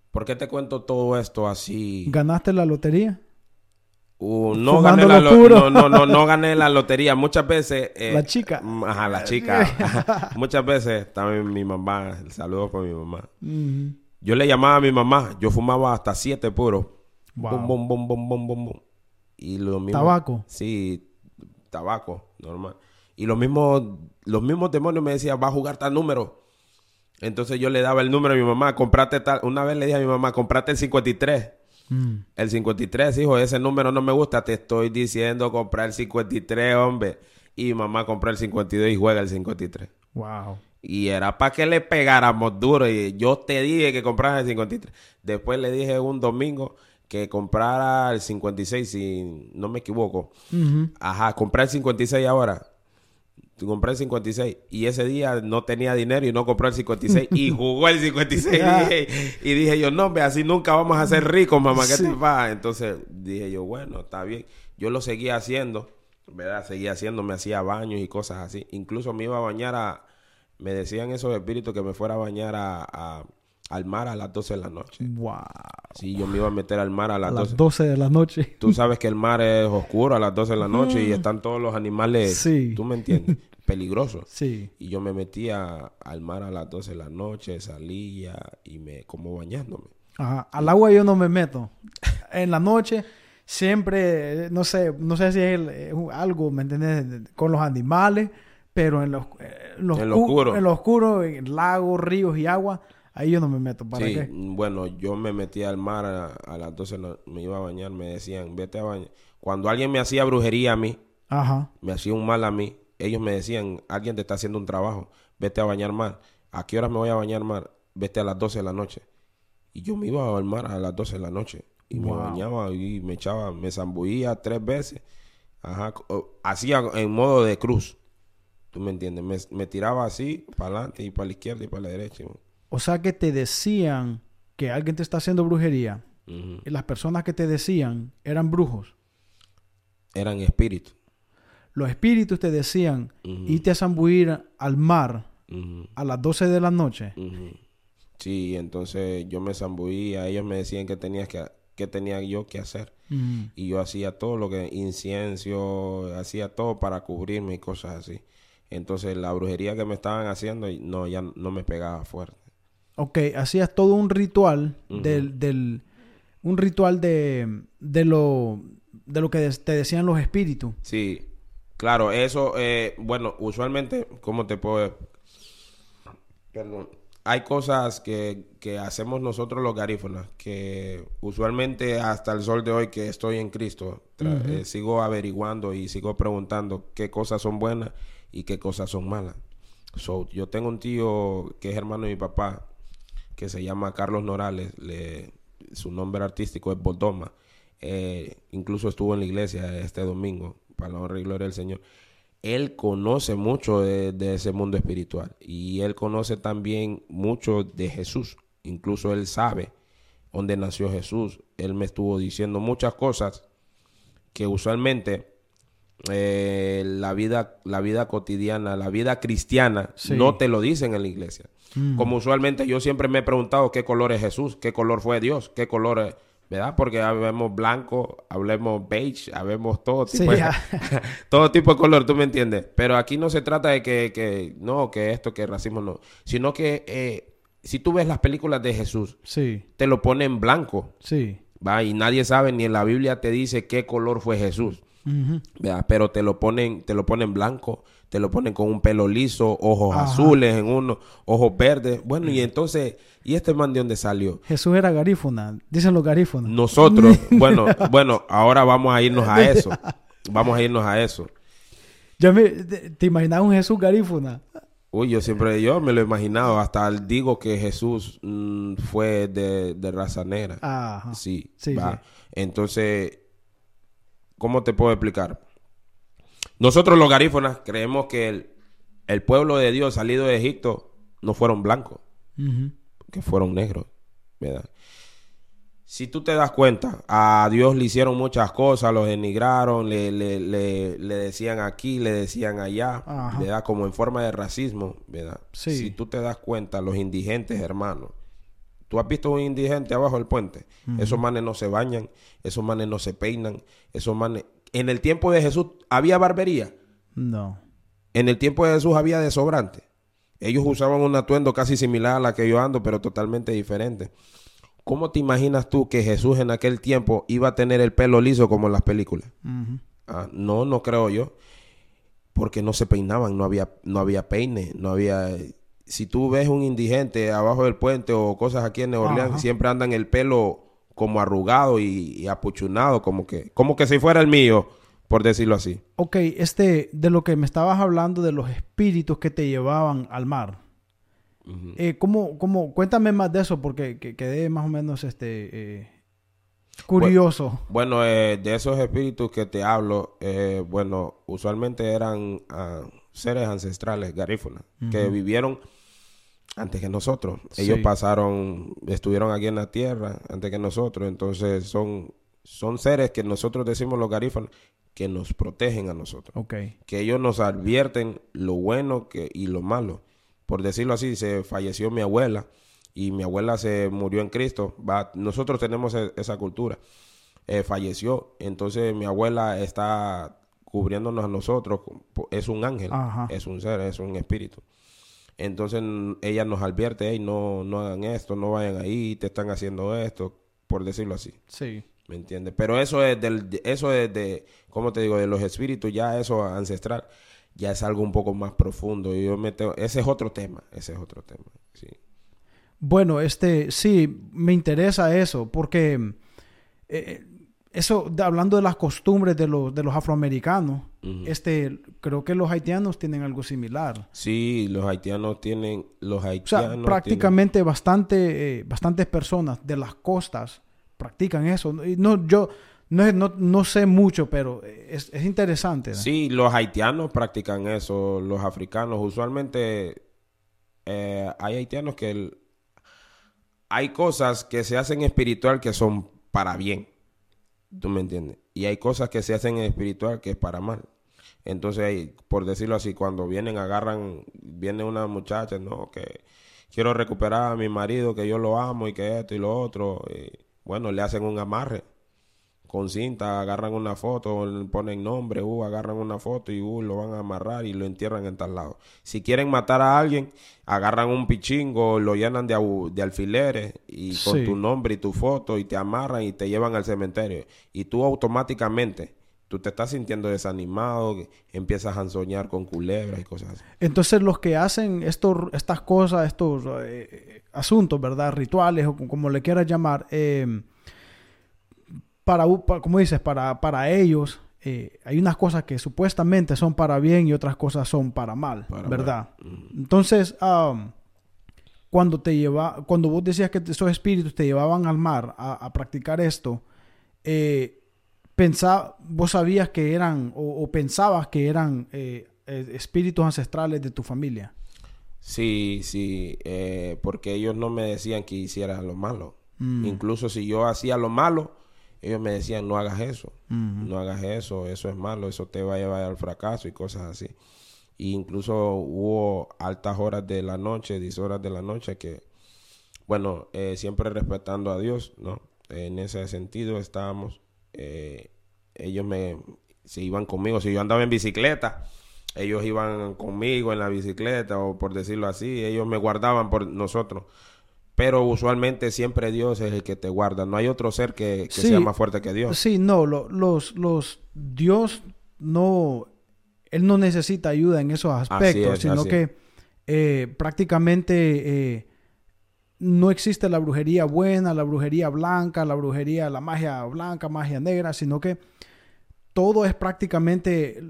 S2: ¿por qué te cuento todo esto así?
S1: ¿Ganaste la lotería?
S2: Uh, no, gané la no, no, no, no, gané la lotería. Muchas veces. [LAUGHS]
S1: Eh, la chica.
S2: Ajá, la [LAUGHS] chica. [LAUGHS] Muchas veces también mi mamá. El saludo para mi mamá. Yo le llamaba a mi mamá. Yo fumaba hasta siete puros. Bom, bom, bom, bom, Y lo mismo.
S1: ¿Tabaco?
S2: Sí, tabaco, normal. Y los mismos, los mismos demonios me decían, va a jugar tal número. Entonces yo le daba el número a mi mamá, comprate tal. Una vez le dije a mi mamá, comprate el 53. Mm. El 53, hijo, ese número no me gusta. Te estoy diciendo comprar el 53, hombre. Y mamá compró el 52 y juega el 53.
S1: Wow.
S2: Y era para que le pegáramos duro. Y yo te dije que compraras el 53. Después le dije un domingo que comprara el 56, si no me equivoco. Ajá, comprar el 56 ahora compré el 56 y ese día no tenía dinero y no compró el 56 y [LAUGHS] jugó el 56 y, dije, yo, no, así nunca vamos a ser ricos, mamá, ¿qué te va? Entonces dije yo, bueno, está bien. Yo lo seguía haciendo, ¿verdad? Seguía haciendo, me hacía baños y cosas así. Incluso me iba a bañar a, me decían esos espíritus que me fuera a bañar a, al mar a las 12 de la noche.
S1: Wow.
S2: Sí, yo me iba a meter al mar a las, a las
S1: 12. de la noche.
S2: Tú sabes que el mar es oscuro a las 12 de la noche y están todos los animales.
S1: Sí.
S2: ¿Tú me entiendes? [LAUGHS] peligroso.
S1: Sí.
S2: Y yo me metía al mar a las 12 de la noche, salía y me como bañándome.
S1: Ajá. Al agua yo no me meto. En la noche siempre, no sé, no sé si es, algo, ¿me entiendes? Con los animales, pero en los, eh, en,
S2: lo oscuro.
S1: En lo oscuro, en lagos, ríos y agua, ahí yo no me meto. ¿Para sí,
S2: bueno, yo me metía al mar a, las 12, me iba a bañar, me decían, vete a bañar. Cuando alguien me hacía brujería a mí,
S1: Ajá.
S2: me hacía un mal a mí, ellos me decían, alguien te está haciendo un trabajo, vete a bañar mar. ¿A qué horas me voy a bañar mar? Vete a las 12 de la noche. Y yo me iba al mar a las 12 de la noche. Y me bañaba y me echaba, me zambullía tres veces. Ajá. Hacía en modo de cruz. ¿Tú me entiendes? Me, tiraba así, para adelante y para la izquierda y para la derecha.
S1: O sea que te decían que alguien te está haciendo brujería. Y las personas que te decían eran brujos.
S2: Eran espíritus
S1: los espíritus te decían, y te a zambuir al mar a las 12 de la noche.
S2: Sí, entonces yo me zambuía, ellos me decían que, tenías que, que tenía yo que hacer. Y yo hacía todo lo que, incienso, hacía todo para cubrirme y cosas así. Entonces la brujería que me estaban haciendo, no, ya no me pegaba fuerte.
S1: Ok, hacías todo un ritual del, del, un ritual de, de lo, de lo que te decían los espíritus.
S2: Sí, Claro, eso, eh, bueno, usualmente, ¿cómo te puedo...? Perdón. Hay cosas que, que hacemos nosotros los garífonas, que usualmente hasta el sol de hoy que estoy en Cristo, eh, sigo averiguando y sigo preguntando qué cosas son buenas y qué cosas son malas. So, yo tengo un tío que es hermano de mi papá, que se llama Carlos Norales. Le, su nombre artístico es Bodoma. Eh, incluso estuvo en la iglesia este domingo, para la honra y gloria del Señor. Él conoce mucho de, de ese mundo espiritual y él conoce también mucho de Jesús. Incluso él sabe dónde nació Jesús. Él me estuvo diciendo muchas cosas que usualmente eh, la vida la vida cotidiana, la vida cristiana
S1: Sí.
S2: no te lo dicen en la iglesia.
S1: Mm.
S2: Como usualmente yo siempre me he preguntado qué color es Jesús, qué color fue Dios, qué color es, ¿verdad? Porque habemos blanco, hablemos beige, habemos todo
S1: Sí,
S2: tipo, de, [LAUGHS] todo tipo de color, ¿tú me entiendes? Pero aquí no se trata de que, que no, que esto, que racismo no, sino que eh, si tú ves las películas de Jesús,
S1: Sí,
S2: te lo ponen blanco,
S1: sí.
S2: ¿va? Y nadie sabe, ni en la Biblia te dice qué color fue Jesús. ¿verdad? Pero te lo ponen, te lo ponen blanco, te lo ponen con un pelo liso, ojos
S1: Ajá.
S2: azules en uno, ojos verdes. Bueno, y entonces, ¿y este man de dónde salió?
S1: Jesús era garífuna, dicen los garífunas.
S2: Nosotros, [LAUGHS] bueno, bueno, ahora vamos a irnos a eso. Vamos a irnos a eso.
S1: Ya me, te, te imaginas un Jesús garífuna?
S2: Uy, yo siempre, yo me lo he imaginado, hasta digo que Jesús mm, fue de, de raza negra.
S1: Ajá.
S2: Sí,
S1: Sí,
S2: va.
S1: sí.
S2: Entonces, ¿cómo te puedo explicar? Nosotros los garífonas creemos que el, el pueblo de Dios salido de Egipto no fueron blancos,
S1: Ujú.
S2: que fueron negros, ¿verdad? Si tú te das cuenta, a Dios le hicieron muchas cosas, los denigraron, le, le, le, le decían aquí, le decían allá,
S1: Ajá.
S2: ¿verdad? Como en forma de racismo, ¿verdad?
S1: Sí.
S2: Si tú te das cuenta, los indigentes, hermanos, tú has visto un indigente abajo del puente, esos manes no se bañan, esos manes no se peinan, esos manes... En el tiempo de Jesús había barbería,
S1: No.
S2: en el tiempo de Jesús había desobrante. Ellos usaban un atuendo casi similar a la que yo ando, pero totalmente diferente. ¿Cómo te imaginas tú que Jesús en aquel tiempo iba a tener el pelo liso como en las películas? Ah, no, no creo yo. Porque no se peinaban, no había, no había peine, no había... Si tú ves un indigente abajo del puente o cosas aquí en Nueva Orleans,
S1: Ajá.
S2: siempre andan el pelo como arrugado y, y apuchunado, como que, como que si fuera el mío, por decirlo así.
S1: Ok, este, de lo que me estabas hablando de los espíritus que te llevaban al mar.
S2: Ujú.
S1: Eh, ¿cómo, cómo, cuéntame más de eso porque que- quedé más o menos este eh, curioso.
S2: Bueno, eh, de esos espíritus que te hablo, bueno, usualmente eran ah, seres ancestrales, garífunas, que vivieron antes que nosotros. Ellos
S1: Sí.
S2: pasaron, estuvieron aquí en la tierra antes que nosotros, entonces son, son seres que nosotros decimos los garífunas, que nos protegen a nosotros,
S1: Ok.
S2: que ellos nos advierten lo bueno que, y lo malo. Por decirlo así, se falleció mi abuela y mi abuela se murió en Cristo. Va, nosotros tenemos e- esa cultura. Eh, falleció, entonces mi abuela está cubriéndonos a nosotros. Es un ángel,
S1: Ajá.
S2: es un ser, es un espíritu. Entonces ella nos advierte, "Ey, no, no hagan esto, no vayan ahí, te están haciendo esto, por decirlo así.
S1: Sí.
S2: ¿Me entiendes? Pero eso es del, de- eso es de, ¿cómo te digo? De los espíritus, ya eso ancestral, ya es algo un poco más profundo. Y yo me tengo- ese es otro tema, ese es otro tema, sí.
S1: Bueno, este, sí, me interesa eso, porque eh, eso, de- hablando de las costumbres de los, de los afroamericanos, este, creo que los haitianos tienen algo similar.
S2: Sí, los haitianos tienen, los
S1: O sea,
S2: haitianos
S1: prácticamente bastante, eh, bastantes personas de las costas practican eso. No, yo no, no, no sé mucho, pero es, es interesante. ¿no?
S2: sí, los haitianos practican eso, los africanos, usualmente eh, hay haitianos que el- hay cosas que se hacen espiritual que son para bien. ¿Tú me entiendes? Y hay cosas que se hacen en espiritual que es para mal. Entonces, hay- por decirlo así, cuando vienen, agarran, viene una muchacha, no, que quiero recuperar a mi marido, que yo lo amo y que esto y lo otro. bueno, le hacen un amarre con cinta, agarran una foto, ponen nombre, uh, agarran una foto y uh, lo van a amarrar y lo entierran en tal lado. Si quieren matar a alguien, agarran un pichingo, lo llenan de, de alfileres y con
S1: Sí.
S2: tu nombre y tu foto y te amarran y te llevan al cementerio. Y tú automáticamente, tú te estás sintiendo desanimado, empiezas a soñar con culebras y cosas así.
S1: Entonces los que hacen estos, estas cosas, estos eh, asuntos, ¿verdad? Rituales o como le quieras llamar, eh, para, como dices, para, para ellos eh, hay unas cosas que supuestamente son para bien y otras cosas son para mal,
S2: Para
S1: ¿verdad?
S2: mal. Ujú.
S1: Entonces, cuando te lleva, cuando vos decías que esos espíritus te llevaban al mar a, practicar esto, eh, vos sabías que eran o, pensabas que eran eh, espíritus ancestrales de tu familia.
S2: Sí, sí, eh, porque ellos no me decían que hiciera lo malo. Mm. Incluso si yo hacía lo malo, ellos me decían no hagas eso, no hagas eso, eso es malo, eso te va a llevar al fracaso y cosas así. E incluso hubo altas horas de la noche, 10 horas de la noche que, bueno, eh, siempre respetando a Dios, ¿no? En ese sentido estábamos, eh, ellos me, se iban conmigo, si yo andaba en bicicleta, ellos iban conmigo en la bicicleta o por decirlo así, ellos me guardaban por nosotros. Pero usualmente siempre Dios es el que te guarda. No hay otro ser que, sea más fuerte que Dios.
S1: Sí, no, los, los Dios no, Él no necesita ayuda en esos aspectos, sino que eh, prácticamente eh, no existe la brujería buena, la brujería blanca, la brujería, la magia blanca, magia negra, sino que todo es prácticamente,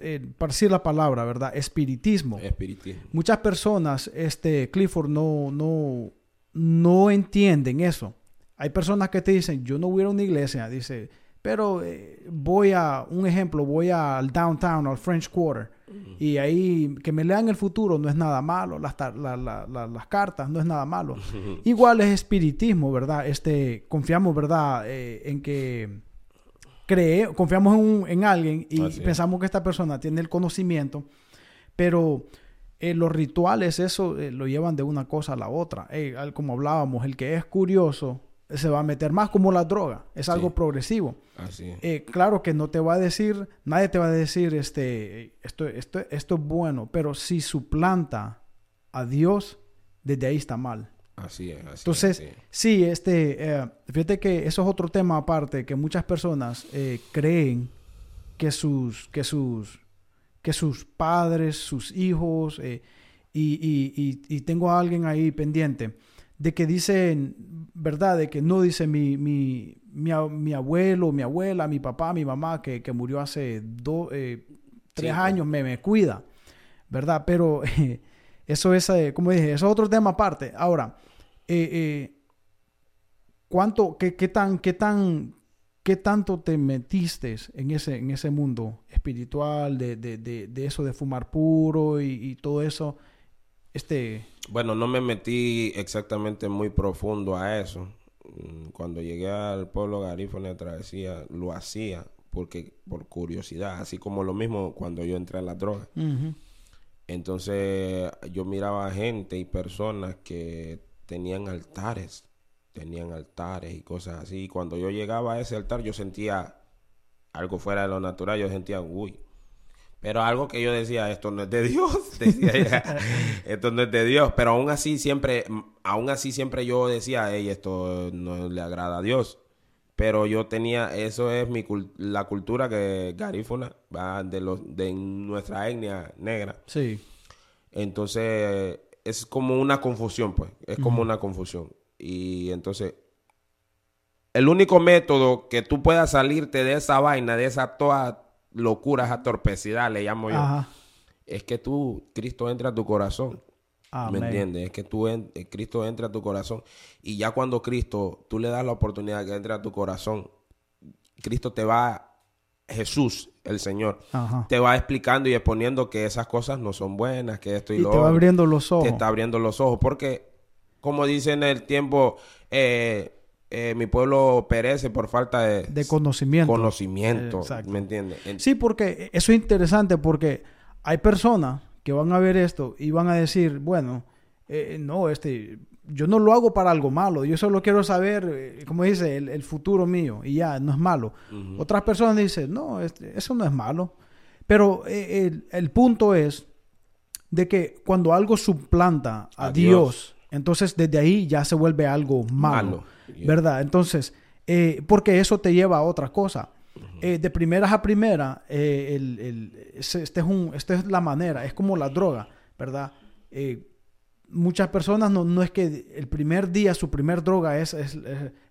S1: eh, para decir la palabra, ¿verdad? Espiritismo.
S2: Espiritismo.
S1: Muchas personas, este, Clifford, no, no, no entienden eso. Hay personas que te dicen, yo no voy a una iglesia, dice, pero eh, voy a, un ejemplo, voy al downtown, al French Quarter, y ahí que me lean el futuro no es nada malo, las, las cartas no es nada malo. Igual es espiritismo, ¿verdad? Este, confiamos, ¿verdad? Eh, en que cree, confiamos en, alguien y pensamos que esta persona tiene el conocimiento, pero eh, los rituales, eso eh, lo llevan de una cosa a la otra. como hablábamos, el que es curioso se va a meter más como la droga, es algo progresivo. Eh, claro que no te va a decir, nadie te va a decir, este, esto, esto, esto es bueno, pero si suplanta a Dios, desde ahí está mal.
S2: Así es.
S1: Entonces, sí. este, fíjate que eso es otro tema aparte, que muchas personas creen que sus, que sus, que sus padres, sus hijos, eh, y, tengo a alguien ahí pendiente, de que dicen, ¿verdad? De que no dice mi, mi, mi, abuelo, mi abuela, mi papá, mi mamá, que, murió hace dos, tres años, me, me cuida, ¿verdad? Pero [LAUGHS] eso es, como dije, eso es otro tema aparte. Ahora, eh, eh, ¿cuánto, qué, qué, tan, qué tan, qué tanto te metiste en ese, en ese mundo espiritual, de, de, de, eso de fumar puro y, todo eso? Este...
S2: Bueno, no me metí exactamente muy profundo a eso. Mm, cuando llegué al pueblo garífone de travesía, lo hacía porque por curiosidad, así como lo mismo cuando yo entré a la droga. Entonces yo miraba gente y personas que tenían altares, tenían altares y cosas así. Y cuando yo llegaba a ese altar, yo sentía algo fuera de lo natural, yo sentía, uy. Pero algo que yo decía, esto no es de Dios, [LAUGHS] decía [LAUGHS] esto no es de Dios. Pero aún así siempre, aún así siempre yo decía, hey, esto no le agrada a Dios. Pero yo tenía, eso es mi la cultura que garífuna, va de los de nuestra etnia negra.
S1: Sí.
S2: Entonces, es como una confusión, pues. Es como una confusión. Y entonces, el único método que tú puedas salirte de esa vaina, de esa toda locura, esa torpecidad, le llamo yo, es que tú, Cristo entra a tu corazón. ¿Me entiendes? Es que tú, en, eh, Cristo entra a tu corazón. Y ya cuando Cristo, tú le das la oportunidad que entre a tu corazón, Cristo te va Jesús, el Señor, te va explicando y exponiendo que esas cosas no son buenas, que esto y, lo
S1: te va abriendo los ojos.
S2: Te está abriendo los ojos. Porque, como dice en el tiempo, eh, eh, mi pueblo perece por falta de,
S1: de conocimiento.
S2: Conocimiento, ¿me entiendes?
S1: Sí, porque eso es interesante porque hay personas que van a ver esto y van a decir, bueno, eh, no, este, yo no lo hago para algo malo, yo solo quiero saber, eh, como dice, el, futuro mío y ya, no es malo. Otras personas dicen, no, este, eso no es malo. Pero el, punto es de que cuando algo suplanta a, Dios, entonces desde ahí ya se vuelve algo malo, ¿verdad? Entonces, eh, porque eso te lleva a otra cosa. de primeras a primera, este, es un, esta es la manera, es como la droga, ¿verdad? muchas personas no, no, es que el primer día su primer droga es, es,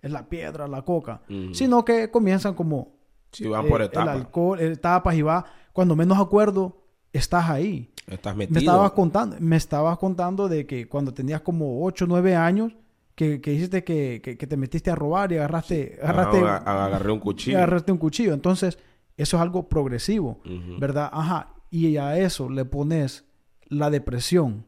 S1: la piedra, la coca, sino que comienzan como
S2: van por
S1: etapas. el alcohol, etapas y va, cuando menos acuerdo, estás ahí.
S2: Estás
S1: Me
S2: metido.
S1: estabas contando, me estabas contando de que cuando tenías como 8 o 9 años, que, que dijiste que, que- que te metiste a robar y agarraste, agarraste,
S2: Ah, a- agarré un cuchillo.
S1: agarraste un cuchillo. Entonces, eso es algo progresivo. ¿verdad? Ajá. Y a eso le pones la depresión.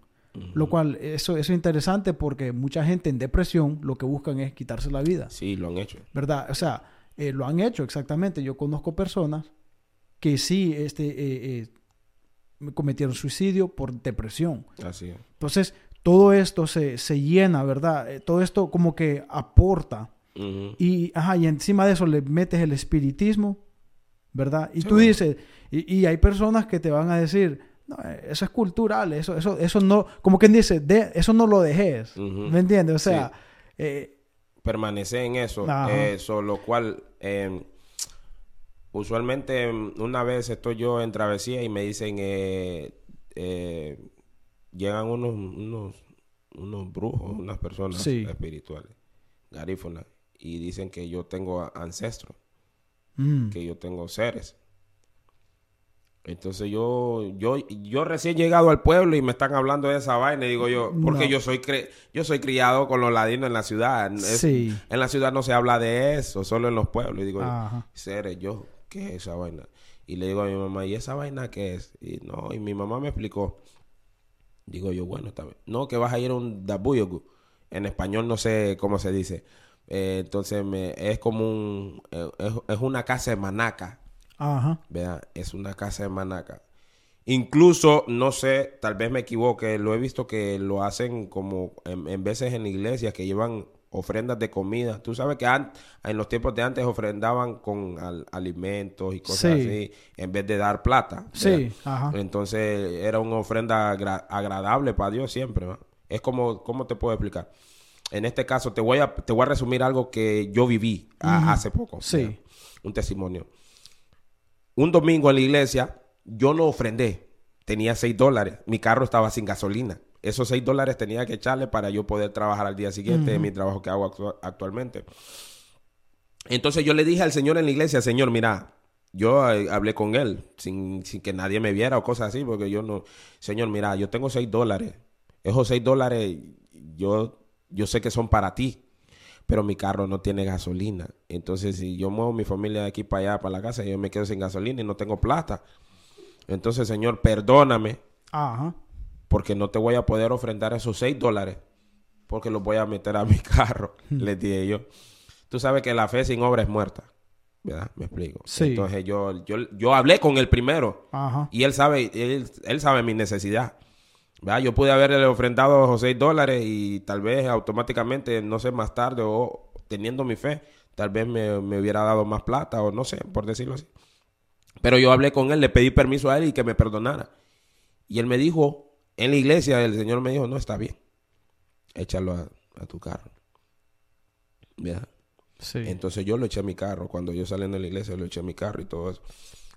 S1: Lo cual, eso, eso es interesante porque mucha gente en depresión lo que buscan es quitarse la vida.
S2: Sí, lo han hecho.
S1: ¿verdad? O sea, eh, lo han hecho exactamente. Yo conozco personas que sí este, eh, eh, cometieron suicidio por depresión.
S2: Así es.
S1: Entonces, todo esto se, se llena, ¿verdad? Eh, todo esto como que aporta. Y, ajá, y encima de eso le metes el espiritismo, ¿verdad? Y
S2: Sí,
S1: tú
S2: bueno.
S1: dices, y, y hay personas que te van a decir, no, eh, eso es cultural, eso, eso, eso no, como quien dice, de, eso no lo dejes. ¿me entiendes? O sea, eh,
S2: permanecer en eso. Eso, lo cual, eh, usualmente mm, una vez estoy yo en travesía y me dicen, eh, eh, llegan unos, unos, unos brujos, unas personas
S1: Sí.
S2: espirituales, garífonas, y dicen que yo tengo ancestros,
S1: mm,
S2: que yo tengo seres. Entonces yo, yo, yo recién llegado al pueblo y me están hablando de esa vaina y digo yo, porque
S1: No.
S2: yo soy cre- yo soy criado con los ladinos en la ciudad. Es-
S1: Sí.
S2: En la ciudad no se habla de eso, solo en los pueblos. Y digo,
S1: Ajá.
S2: seres, yo, ¿qué es esa vaina? Y le digo a mi mamá, ¿y esa vaina qué es? Y no, y mi mamá me explicó. Digo yo, bueno, está bien. No, que vas a ir a un dabuyogu. En español no sé cómo se dice. Eh, entonces me, es como un, eh, es, es una casa de manaca.
S1: Ajá.
S2: ¿verdad? Es una casa de manaca. Incluso, no sé, tal vez me equivoque, lo he visto que lo hacen como en, en veces en iglesias que llevan ofrendas de comida. Tú sabes que en los tiempos de antes ofrendaban con al- alimentos y cosas
S1: Sí.
S2: así, en vez de dar plata.
S1: Sí, ajá.
S2: Entonces era una ofrenda agra- agradable para Dios siempre. Es como, ¿cómo te puedo explicar? En este caso, te voy a, te voy a resumir algo que yo viví hace poco.
S1: Sí.
S2: ¿verdad? Un testimonio un domingo en la iglesia, yo no ofrendé. Tenía seis dólares. Mi carro estaba sin gasolina. Esos seis dólares tenía que echarle para yo poder trabajar al día siguiente en mi trabajo que hago actu- actualmente. Entonces yo le dije al Señor en la iglesia, Señor, mira, yo eh, hablé con él sin, sin que nadie me viera o cosas así, porque yo no, Señor, mira, yo tengo seis dólares. Esos seis dólares yo, yo sé que son para ti pero mi carro no tiene gasolina. Entonces, si yo muevo mi familia de aquí para allá, para la casa, yo me quedo sin gasolina y no tengo plata. Entonces, Señor, perdóname
S1: Ajá.
S2: Porque no te voy a poder ofrendar esos seis dólares porque los voy a meter a [LAUGHS] mi carro, les dije yo. Tú sabes que la fe sin obra es muerta, ¿verdad? Me explico.
S1: Sí.
S2: Entonces, yo, yo, yo hablé con el primero
S1: Ajá.
S2: y él sabe, él, él sabe mi necesidad. ¿verdad? Yo pude haberle ofrendado esos 6 dólares y tal vez automáticamente, no sé, más tarde o teniendo mi fe, tal vez me, me hubiera dado más plata o no sé, por decirlo así. Pero yo hablé con él, le pedí permiso a él y que me perdonara. Y él me dijo, en la iglesia, el Señor me dijo, no, está bien, échalo a, a tu carro. ¿verdad?
S1: Sí.
S2: Entonces yo lo eché a mi carro. Cuando yo salí de la iglesia, lo eché a mi carro y todo eso.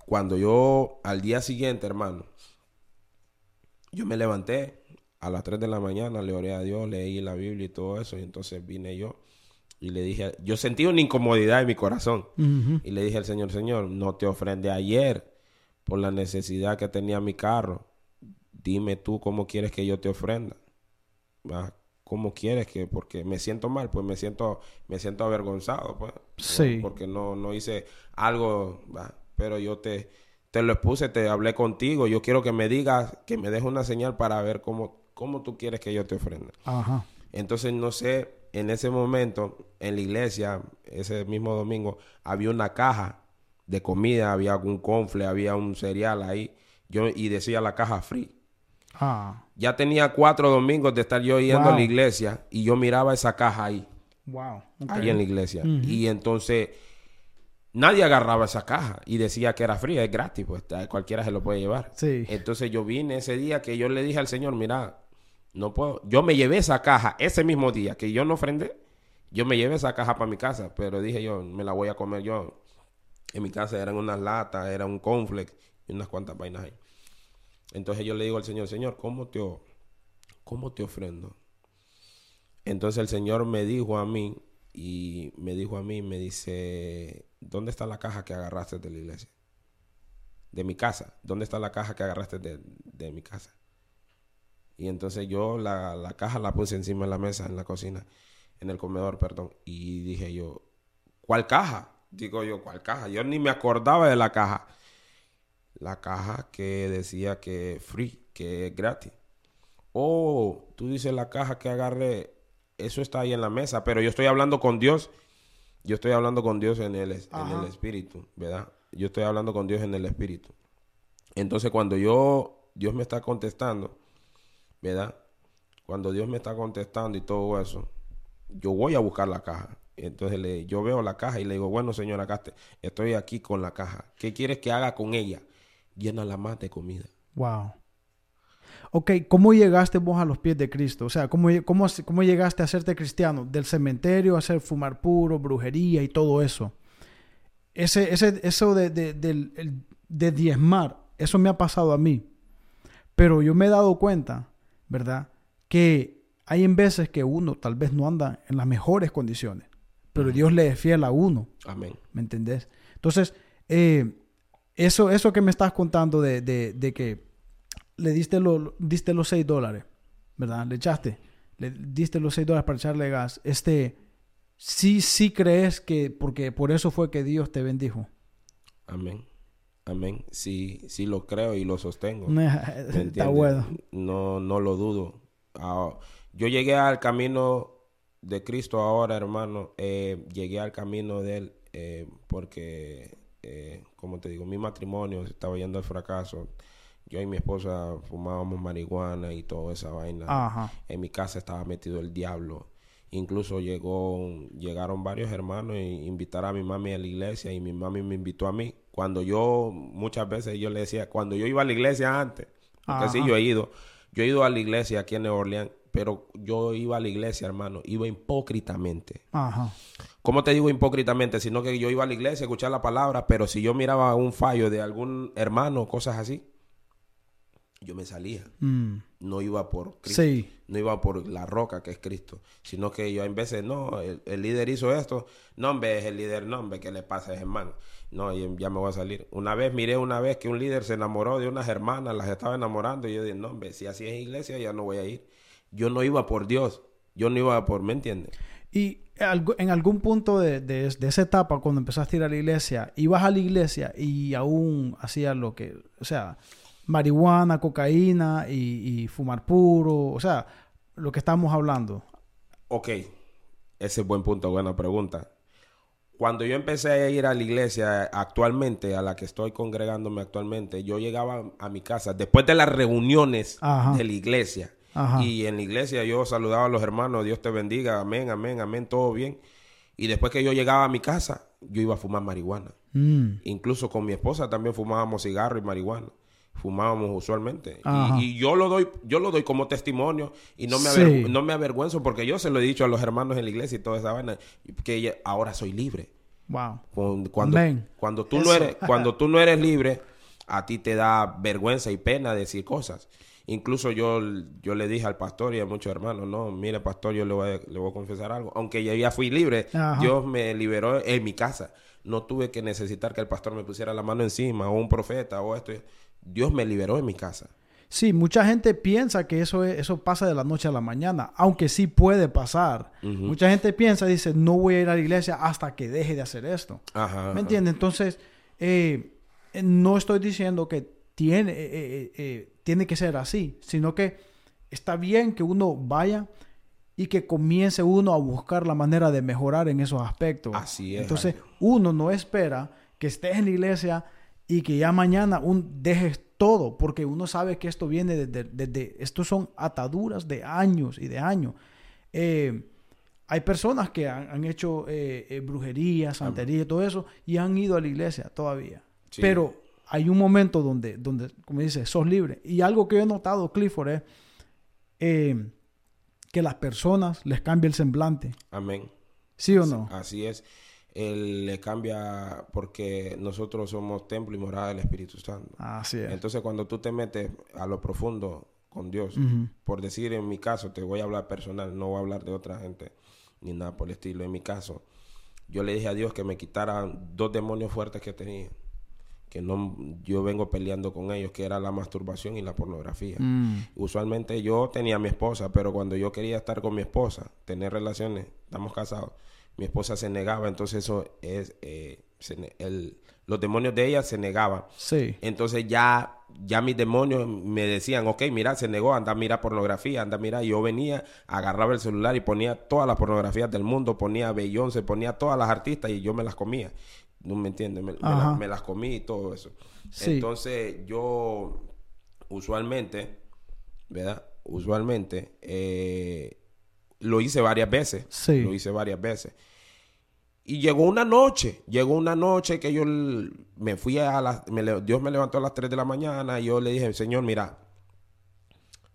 S2: Cuando yo, al día siguiente, hermano, yo me levanté a las 3 de la mañana, le oré a Dios, leí la Biblia y todo eso. Y entonces vine yo y le dije, yo sentí una incomodidad en mi corazón. Y le dije al Señor, Señor, no te ofrendé ayer por la necesidad que tenía mi carro. Dime tú cómo quieres que yo te ofrenda. ¿Cómo quieres que? Porque me siento mal, pues me siento, me siento avergonzado, pues.
S1: Sí.
S2: ¿no? Porque no, no hice algo, pero yo te, te lo expuse, te hablé contigo. Yo quiero que me digas, que me dejes una señal para ver cómo, cómo tú quieres que yo te ofrenda.
S1: Ajá.
S2: Entonces, no sé, en ese momento, en la iglesia, ese mismo domingo, había una caja de comida, había un confle, había un cereal ahí, yo, y decía la caja free.
S1: Ah.
S2: Ya tenía cuatro domingos de estar yo yendo a la iglesia y yo miraba esa caja ahí,
S1: Wow.
S2: Ahí en la iglesia. Y entonces nadie agarraba esa caja y decía que era fría, es gratis, pues cualquiera se lo puede llevar.
S1: Sí.
S2: Entonces yo vine ese día que yo le dije al Señor, mira, no puedo. Yo me llevé esa caja ese mismo día que yo no ofrendé. Yo me llevé esa caja para mi casa, pero dije yo, me la voy a comer yo. En mi casa eran unas latas, era un conflex y unas cuantas vainas ahí. Entonces yo le digo al Señor, Señor, ¿cómo te, cómo te ofrendo? Entonces el Señor me dijo a mí, y me dijo a mí, me dice, ¿dónde está la caja que agarraste de la iglesia? de mi casa. ¿Dónde está la caja que agarraste de, de mi casa? Y entonces yo la, la caja la puse encima de la mesa en la cocina, en el comedor, perdón. Y dije yo, ¿cuál caja? Digo yo, ¿cuál caja? Yo ni me acordaba de la caja. La caja que decía que free, que es gratis. Oh, tú dices la caja que agarré, eso está ahí en la mesa, pero yo estoy hablando con Dios. Yo estoy hablando con Dios en el, en el espíritu, ¿verdad? Yo estoy hablando con Dios en el espíritu. Entonces cuando yo, Dios me está contestando, ¿verdad? Cuando Dios me está contestando y todo eso, yo voy a buscar la caja. Entonces le, yo veo la caja y le digo, bueno, señora Caste, estoy aquí con la caja. ¿Qué quieres que haga con ella? Llena la más de comida.
S1: Wow. Ok, ¿cómo llegaste vos a los pies de Cristo? O sea, ¿cómo, cómo, cómo llegaste a hacerte cristiano? Del cementerio a hacer fumar puro, brujería y todo eso. Ese, ese, eso de, de, de, de diezmar, eso me ha pasado a mí. Pero yo me he dado cuenta, ¿verdad? Que hay en veces que uno tal vez no anda en las mejores condiciones, pero Dios le es fiel a uno.
S2: Amén.
S1: ¿Me entendés? Entonces, eh, eso, eso que me estás contando de, de, de que le diste, lo, diste los 6 dólares, ¿verdad? Le echaste, le diste los 6 dólares para echarle gas. Este, sí, sí crees que, porque por eso fue que Dios te bendijo.
S2: Amén. Amén. Sí, sí lo creo y lo sostengo. [LAUGHS]
S1: Está bueno.
S2: No, no lo dudo. Ah, yo llegué al camino de Cristo ahora, hermano. Eh, llegué al camino de Él eh, porque, eh, como te digo, mi matrimonio estaba yendo al fracaso. Yo y mi esposa fumábamos marihuana y toda esa vaina.
S1: Ajá.
S2: En mi casa estaba metido el diablo. Incluso llegó, llegaron varios hermanos e invitaron a mi mami a la iglesia y mi mami me invitó a mí. Cuando yo, muchas veces yo le decía, cuando yo iba a la iglesia antes, porque sí, yo he ido, yo he ido a la iglesia aquí en Nueva Orleans, pero yo iba a la iglesia, hermano, iba hipócritamente.
S1: Ajá.
S2: ¿Cómo te digo hipócritamente? Sino que yo iba a la iglesia a escuchar la palabra, pero si yo miraba un fallo de algún hermano, cosas así, yo me salía.
S1: Mm.
S2: No iba por Cristo.
S1: Sí.
S2: No iba por la roca que es Cristo. Sino que yo en de, no, el, el líder hizo esto. No, hombre, es el líder, no, hombre, ¿qué le pasa a ese hermano? No, y ya me voy a salir. Una vez miré una vez que un líder se enamoró de unas hermanas, las estaba enamorando. Y yo dije, no, hombre, si así es iglesia, ya no voy a ir. Yo no iba por Dios. Yo no iba por, ¿me entiendes?
S1: Y en algún punto de, de- de esa etapa, cuando empezaste a ir a la iglesia, ibas a la iglesia y aún hacías lo que, o sea, marihuana, cocaína y, y fumar puro, o sea, lo que estamos hablando.
S2: Ok, ese es buen punto, buena pregunta. Cuando yo empecé a ir a la iglesia actualmente, a la que estoy congregándome actualmente, yo llegaba a mi casa después de las reuniones
S1: Ajá.
S2: de la iglesia.
S1: Ajá.
S2: Y en la iglesia yo saludaba a los hermanos, Dios te bendiga, amén, amén, amén, todo bien. Y después que yo llegaba a mi casa, yo iba a fumar marihuana.
S1: Mm.
S2: Incluso con mi esposa también fumábamos cigarro y marihuana. Fumábamos usualmente. Y, y yo lo doy, yo lo doy como testimonio y no me,
S1: Sí.
S2: aver- no me avergüenzo porque yo se lo he dicho a los hermanos en la iglesia y toda esa vaina, que ahora soy libre.
S1: Wow.
S2: Cuando, cuando,
S1: Amén.
S2: cuando tú no eres, cuando tú no eres libre, a ti te da vergüenza y pena decir cosas. Incluso yo, yo le dije al pastor y a muchos hermanos, no, mire pastor, yo le voy, a, le voy a confesar algo. Aunque ya, ya fui libre,
S1: Ajá.
S2: Dios me liberó en mi casa. No tuve que necesitar que el pastor me pusiera la mano encima o un profeta o esto. Dios me liberó en mi casa.
S1: Sí, mucha gente piensa que eso, es- eso pasa de la noche a la mañana, aunque sí puede pasar. Mucha gente piensa, dice, no voy a ir a la iglesia hasta que deje de hacer esto.
S2: Ajá.
S1: ¿Me entiendes? Entonces, eh, no estoy diciendo que tiene, eh, eh, eh, tiene que ser así, sino que está bien que uno vaya y que comience uno a buscar la manera de mejorar en esos aspectos.
S2: Así es,
S1: Entonces, uno no espera que estés en la iglesia y que ya mañana un, dejes todo, porque uno sabe que esto viene desde, desde- estos son ataduras de años y de años. Eh, hay personas que han, han hecho eh, eh, brujería, santería y todo eso y han ido a la iglesia todavía.
S2: Sí.
S1: Pero hay un momento donde, donde, como dice, sos libre. Y algo que yo he notado, Clifford, es eh, que las personas les cambia el semblante.
S2: Amén.
S1: ¿Sí o no?
S2: Así es. Él le cambia porque nosotros somos templo y morada del Espíritu Santo.
S1: Así es.
S2: Entonces, cuando tú te metes a lo profundo con Dios, por decir en mi caso, te voy a hablar personal, no voy a hablar de otra gente ni nada por el estilo. En mi caso, yo le dije a Dios que me quitara dos demonios fuertes que tenía. Que no yo vengo peleando con ellos, que era la masturbación y la pornografía.
S1: Mm.
S2: Usualmente yo tenía a mi esposa, pero cuando yo quería estar con mi esposa, tener relaciones, estamos casados, mi esposa se negaba, entonces eso es, eh, se el- los demonios de ella se negaban.
S1: Sí.
S2: Entonces ya, ya mis demonios me decían, ok, mira, se negó, anda a mirar pornografía, anda a mirar. Y yo venía, agarraba el celular y ponía todas las pornografías del mundo, ponía Beyoncé, ponía todas las artistas y yo me las comía. ¿No me entiendes? Me, la- me las comí y todo eso.
S1: Sí.
S2: Entonces yo usualmente, ¿verdad? Usualmente eh, lo hice varias veces.
S1: Sí.
S2: Lo hice varias veces. Y llegó una noche, llegó una noche que yo me fui a las, me Dios me levantó a las 3 de la mañana y yo le dije, Señor, mira,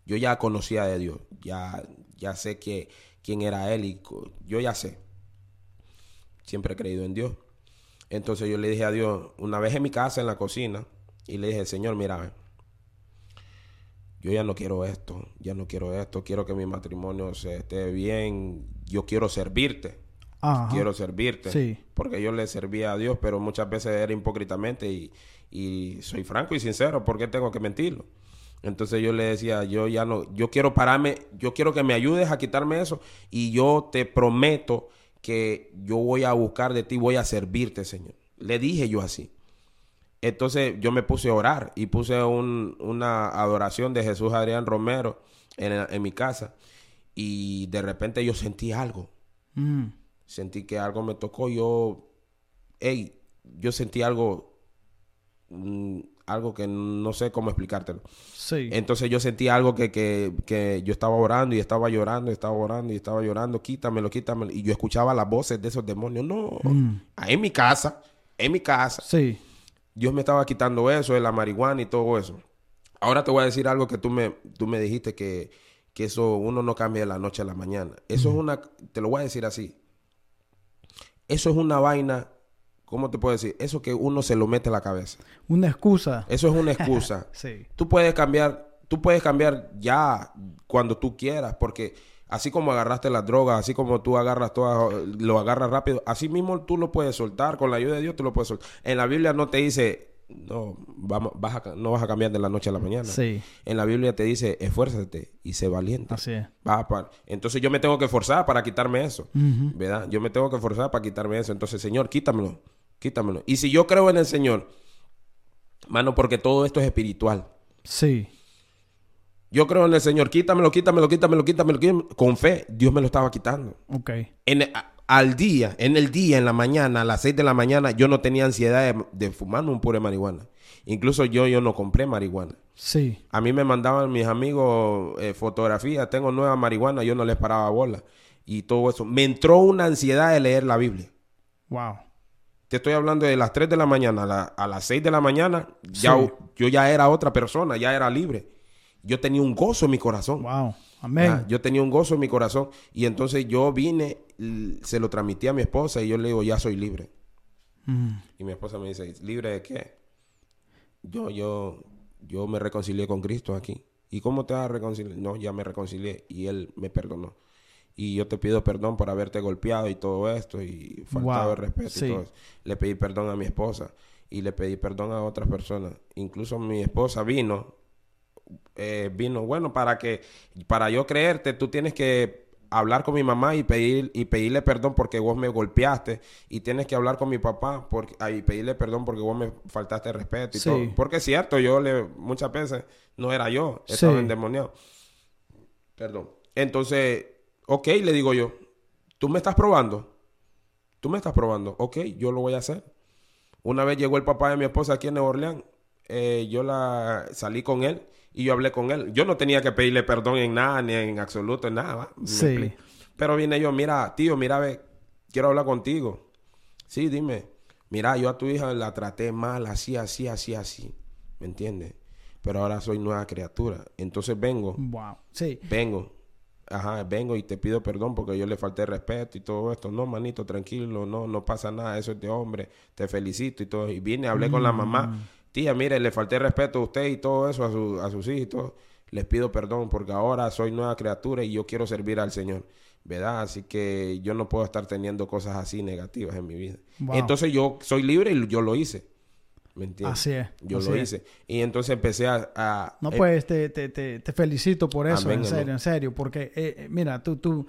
S2: yo ya conocía de Dios, ya, ya sé que, quién era Él y yo ya sé. Siempre he creído en Dios. Entonces yo le dije a Dios, una vez en mi casa, en la cocina, y le dije, Señor, mira, yo ya no quiero esto, ya no quiero esto, quiero que mi matrimonio se esté bien, yo quiero servirte
S1: Ajá.
S2: quiero servirte.
S1: Sí.
S2: Porque yo le servía a Dios, pero muchas veces era hipócritamente y, y soy franco y sincero, ¿por qué tengo que mentirlo? Entonces yo le decía, yo ya no, yo quiero pararme, yo quiero que me ayudes a quitarme eso y yo te prometo que yo voy a buscar de ti, voy a servirte, Señor. Le dije yo así. Entonces yo me puse a orar y puse un- una adoración de Jesús Adrián Romero en, en mi casa y de repente yo sentí algo
S1: Mm.
S2: sentí que algo me tocó, yo, hey, yo sentí algo, mm, algo que no sé cómo explicártelo.
S1: Sí.
S2: Entonces yo sentí algo que, que, que yo estaba orando y estaba llorando y estaba orando y estaba llorando, quítamelo, quítamelo. Y yo escuchaba las voces de esos demonios, no,
S1: Mm.
S2: en mi casa, en mi casa.
S1: Sí.
S2: Dios me estaba quitando eso, de la marihuana y todo eso. Ahora te voy a decir algo que tú me, tú me dijiste que, que eso uno no cambia de la noche a la mañana. Eso es una, te lo voy a decir así. Eso es una vaina, ¿cómo te puedo decir? Eso que uno se lo mete a la cabeza.
S1: Una excusa.
S2: Eso es una [LAUGHS] excusa.
S1: Sí.
S2: tú puedes cambiar, tú puedes cambiar ya cuando tú quieras, porque así como agarraste las drogas, así como tú agarras todas, lo agarras rápido, así mismo tú lo puedes soltar, con la ayuda de Dios tú lo puedes soltar. En la Biblia no te dice, no, vamos, vas a, no vas a cambiar de la noche a la mañana.
S1: Sí.
S2: En la Biblia te dice, esfuérzate y sé valiente.
S1: Así es.
S2: Vas a Entonces yo me tengo que forzar para quitarme eso. ¿verdad? Yo me tengo que forzar para quitarme eso. Entonces, Señor, quítamelo, quítamelo. Y si yo creo en el Señor, mano, porque todo esto es espiritual.
S1: Sí.
S2: Yo creo en el Señor, quítamelo, quítamelo, quítamelo, quítamelo, quítamelo. Con fe, Dios me lo estaba quitando.
S1: Ok.
S2: En, al día, en el día, en la mañana, a las 6 de la mañana, yo no tenía ansiedad de, de fumarme un puro de marihuana. Incluso yo, yo no compré marihuana.
S1: Sí.
S2: A mí me mandaban mis amigos eh, fotografías, tengo nueva marihuana, yo no les paraba bola. Y todo eso. Me entró una ansiedad de leer la Biblia.
S1: Wow.
S2: Te estoy hablando de las 3 de la mañana a, la- a las 6 de la mañana, ya,
S1: Sí.
S2: yo ya era otra persona, ya era libre. Yo tenía un gozo en mi corazón.
S1: Wow. Amén.
S2: Ah, yo tenía un gozo en mi corazón y entonces yo vine, se lo transmití a mi esposa y yo le digo, ya soy libre.
S1: Mm.
S2: Y mi esposa me dice, ¿libre de qué? Yo, yo, yo me reconcilié con Cristo aquí. ¿Y cómo te vas a reconciliar? No, ya me reconcilié y Él me perdonó. Y yo te pido perdón por haberte golpeado y todo esto y faltado
S1: Wow,
S2: el respeto
S1: sí.
S2: y todo eso. Le pedí perdón a mi esposa y le pedí perdón a otras personas. Incluso mi esposa vino, eh, vino, bueno, para que, para yo creerte, tú tienes que hablar con mi mamá y pedir y pedirle perdón porque vos me golpeaste y tienes que hablar con mi papá porque ah, y pedirle perdón porque vos me faltaste respeto y
S1: Sí.
S2: todo porque es cierto yo le muchas veces no era yo estaba
S1: Sí.
S2: endemoniado perdón entonces ok le digo yo tú me estás probando tú me estás probando ok yo lo voy a hacer una vez llegó el papá de mi esposa aquí en Nueva Orleans eh, yo la salí con él y yo hablé con él. Yo no tenía que pedirle perdón en nada, ni en absoluto, en nada.
S1: Sí.
S2: Pero vine yo, mira, tío, mira, ve, quiero hablar contigo. Sí, dime. Mira, yo a tu hija la traté mal, así, así, así, así. ¿Me entiendes? Pero ahora soy nueva criatura. Entonces vengo,
S1: Wow. Sí.
S2: vengo. Ajá, vengo y te pido perdón porque yo le falté respeto y todo esto. No, manito, tranquilo, no, no pasa nada, eso es de hombre. Te felicito y todo. Y vine, hablé con la mamá. Tía, mire, le falté respeto a usted y todo eso, a, su- a sus hijos y todo. Les pido perdón porque ahora soy nueva criatura y yo quiero servir al Señor. ¿Verdad? Así que yo no puedo estar teniendo cosas así negativas en mi vida.
S1: Wow.
S2: Entonces yo soy libre y yo lo hice. ¿Me entiendes?
S1: Así es.
S2: Yo
S1: así
S2: lo
S1: es.
S2: hice. Y entonces empecé a... a-
S1: No,
S2: eh,
S1: pues te, te, te, te felicito por eso,
S2: Amén,
S1: en
S2: amén.
S1: serio, en serio, porque eh, eh, mira, tú, tú,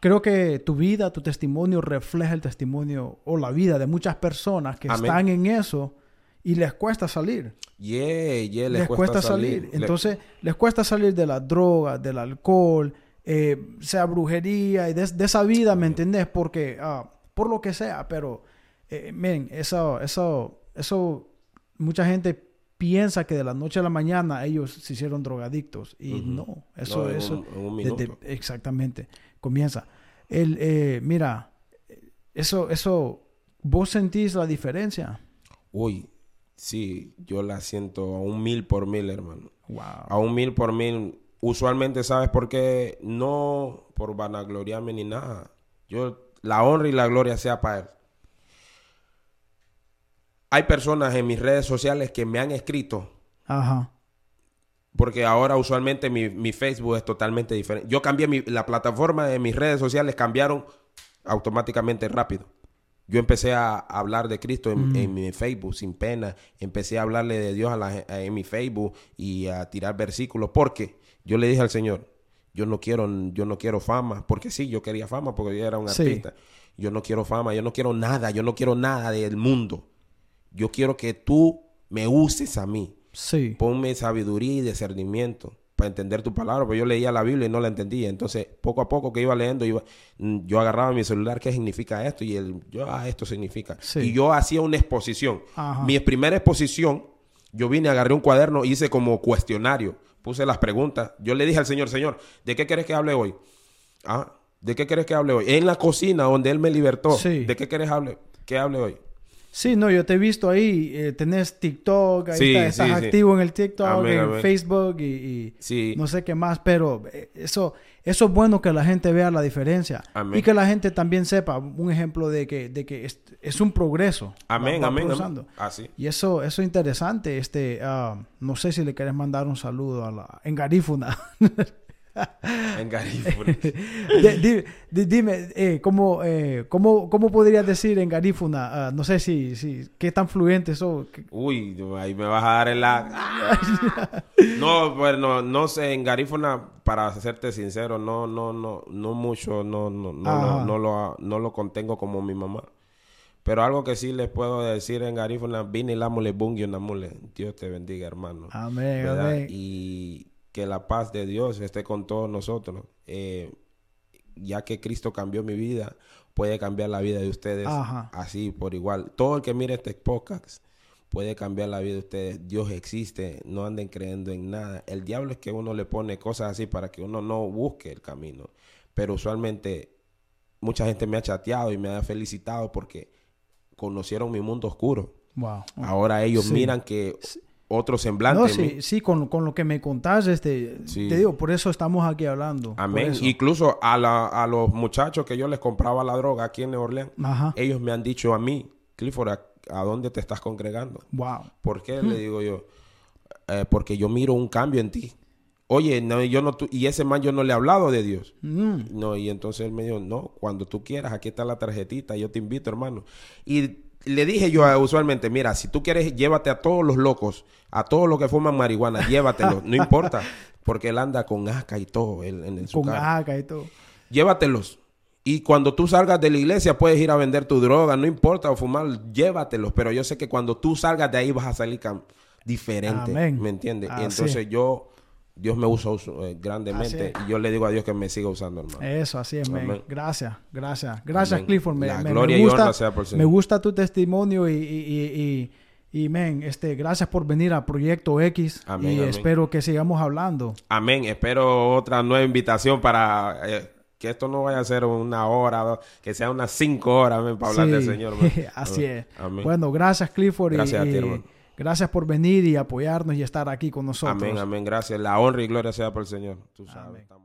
S1: creo que tu vida, tu testimonio refleja el testimonio o la vida de muchas personas que
S2: Amén.
S1: están en eso y les cuesta salir.
S2: Yeah, yeah,
S1: Les, cuesta, salir. Entonces, les cuesta salir de las drogas, del alcohol, eh, sea brujería y de, de esa vida, ¿me entendés? Porque, ah, por lo que sea, pero, eh, miren, eso, eso, eso, mucha gente piensa que de la noche a la mañana ellos se hicieron drogadictos y no, eso,
S2: No, en
S1: eso,
S2: un- en un
S1: desde-
S2: minuto.
S1: exactamente, comienza. El, eh, mira, eso, eso, vos sentís la diferencia.
S2: Uy, sí, yo la siento a un mil por mil, hermano.
S1: Wow.
S2: A un mil por mil. Usualmente, ¿sabes por qué? No por vanagloriarme ni nada. Yo, la honra y la gloria sea para Él. Hay personas en mis redes sociales que me han escrito
S1: Ajá.
S2: Porque ahora usualmente mi, mi Facebook es totalmente diferente. Yo cambié mi, la plataforma de mis redes sociales, cambiaron automáticamente rápido. Yo empecé a hablar de Cristo en, en mi Facebook sin pena. Empecé a hablarle de Dios a la gen- en mi Facebook y a tirar versículos. Porque yo le dije al Señor, yo no quiero, yo no quiero fama. Porque sí, yo quería fama porque yo era un
S1: Sí.
S2: artista. Yo no quiero fama, yo no quiero nada, yo no quiero nada del mundo. Yo quiero que tú me uses a mí.
S1: Sí.
S2: Ponme sabiduría y discernimiento para entender tu palabra. Porque yo leía la Biblia y no la entendía. Entonces, poco a poco que iba leyendo, iba, mm, yo agarraba mi celular, ¿qué significa esto? Y el, yo, ah, esto significa.
S1: Sí.
S2: Y yo hacía una exposición.
S1: Ajá.
S2: Mi primera exposición, yo vine, agarré un cuaderno, hice como cuestionario, puse las preguntas. Yo le dije al Señor, Señor, ¿de qué quieres que hable hoy? Ah, ¿de qué quieres que hable hoy? En la cocina donde Él me libertó.
S1: Sí.
S2: ¿De qué quieres hable, que hable hoy?
S1: Sí, no, yo te he visto ahí, eh, tenés TikTok, ahí
S2: Sí,
S1: está- estás
S2: sí, sí.
S1: activo en el TikTok,
S2: Amén,
S1: en
S2: amén.
S1: Facebook y, no sé qué más, pero eh, eso, eso es bueno que la gente vea la diferencia
S2: Amén.
S1: y que la gente también sepa un ejemplo de que, de que es, es un progreso.
S2: Amén,
S1: va- va
S2: amén, amén. Así.
S1: Y eso, eso es interesante. Este, ah, no sé si le querés mandar un saludo a la en Garífuna. [LAUGHS] [LAUGHS]
S2: En Garífuna. [LAUGHS]
S1: De- di- di- dime, eh, ¿cómo, eh, cómo, ¿cómo podrías decir en Garífuna? Ah, no sé si, si, qué tan fluentes son. ¿Qué-
S2: Uy, ahí me vas a dar en la... [LAUGHS] no, bueno, no sé, en Garífuna, para serte sincero, no, no, no, no mucho, no, no, no, lo, no, lo, no lo contengo como mi mamá. Pero algo que sí les puedo decir en Garífuna, vine la mule. Dios te bendiga, hermano.
S1: Amén, amén.
S2: Y que la paz de Dios esté con todos nosotros. Eh, ya que Cristo cambió mi vida, puede cambiar la vida de ustedes
S1: Ajá.
S2: así por igual. Todo el que mire este podcast puede cambiar la vida de ustedes. Dios existe, no anden creyendo en nada. El diablo es que uno le pone cosas así para que uno no busque el camino. Pero usualmente mucha gente me ha chateado y me ha felicitado porque conocieron mi mundo oscuro.
S1: Wow.
S2: Ahora ellos
S1: Sí.
S2: miran que otro semblante.
S1: No, sí, sí, con, con lo que me contás, este,
S2: Sí.
S1: te digo, por eso estamos aquí hablando.
S2: Amén. Incluso a, la- a los muchachos que yo les compraba la droga aquí en Nueva Orleans,
S1: Ajá.
S2: ellos me han dicho a mí, Clifford, ¿a, a dónde te estás congregando?
S1: Wow.
S2: ¿Por qué? Le digo yo, "Eh, porque yo miro un cambio en ti. Oye, no, yo no, tu- y ese man yo no le he hablado de Dios.
S1: Mm.
S2: No, y entonces él me dijo, no, cuando tú quieras, aquí está la tarjetita, yo te invito, hermano. Y le dije yo a- usualmente, mira, si tú quieres, llévate a todos los locos, a todos los que fuman marihuana, llévatelos, no importa, porque él anda con asca y todo él, en, en su
S1: Con acá y todo.
S2: Llévatelos. Y cuando tú salgas de la iglesia puedes ir a vender tu droga, no importa, o fumar, llévatelos. Pero yo sé que cuando tú salgas de ahí vas a salir diferente.
S1: Amén.
S2: ¿Me entiendes? Y entonces
S1: es.
S2: yo, Dios me usa us- eh, grandemente y yo le digo a Dios que me siga usando, hermano.
S1: Eso, así es. Gracias, gracias. Gracias. Clifford. Me,
S2: La
S1: me- me
S2: gloria y
S1: gusta,
S2: honra sea por el
S1: me gusta tu testimonio y, y, y, y, y, man, este, gracias por venir a Proyecto X.
S2: Amén,
S1: y
S2: amén.
S1: espero que sigamos hablando.
S2: Amén. Espero otra nueva invitación para eh, que esto no vaya a ser una hora, que sea unas cinco horas para hablar
S1: Sí,
S2: del Señor. [LAUGHS]
S1: así es. Bueno, gracias, Clifford. y-
S2: Gracias a ti,
S1: y
S2: hermano.
S1: Gracias por venir y apoyarnos y estar aquí con nosotros.
S2: amén, amén. Gracias. La honra y gloria sea por el Señor. Tú sabes.
S1: Amén.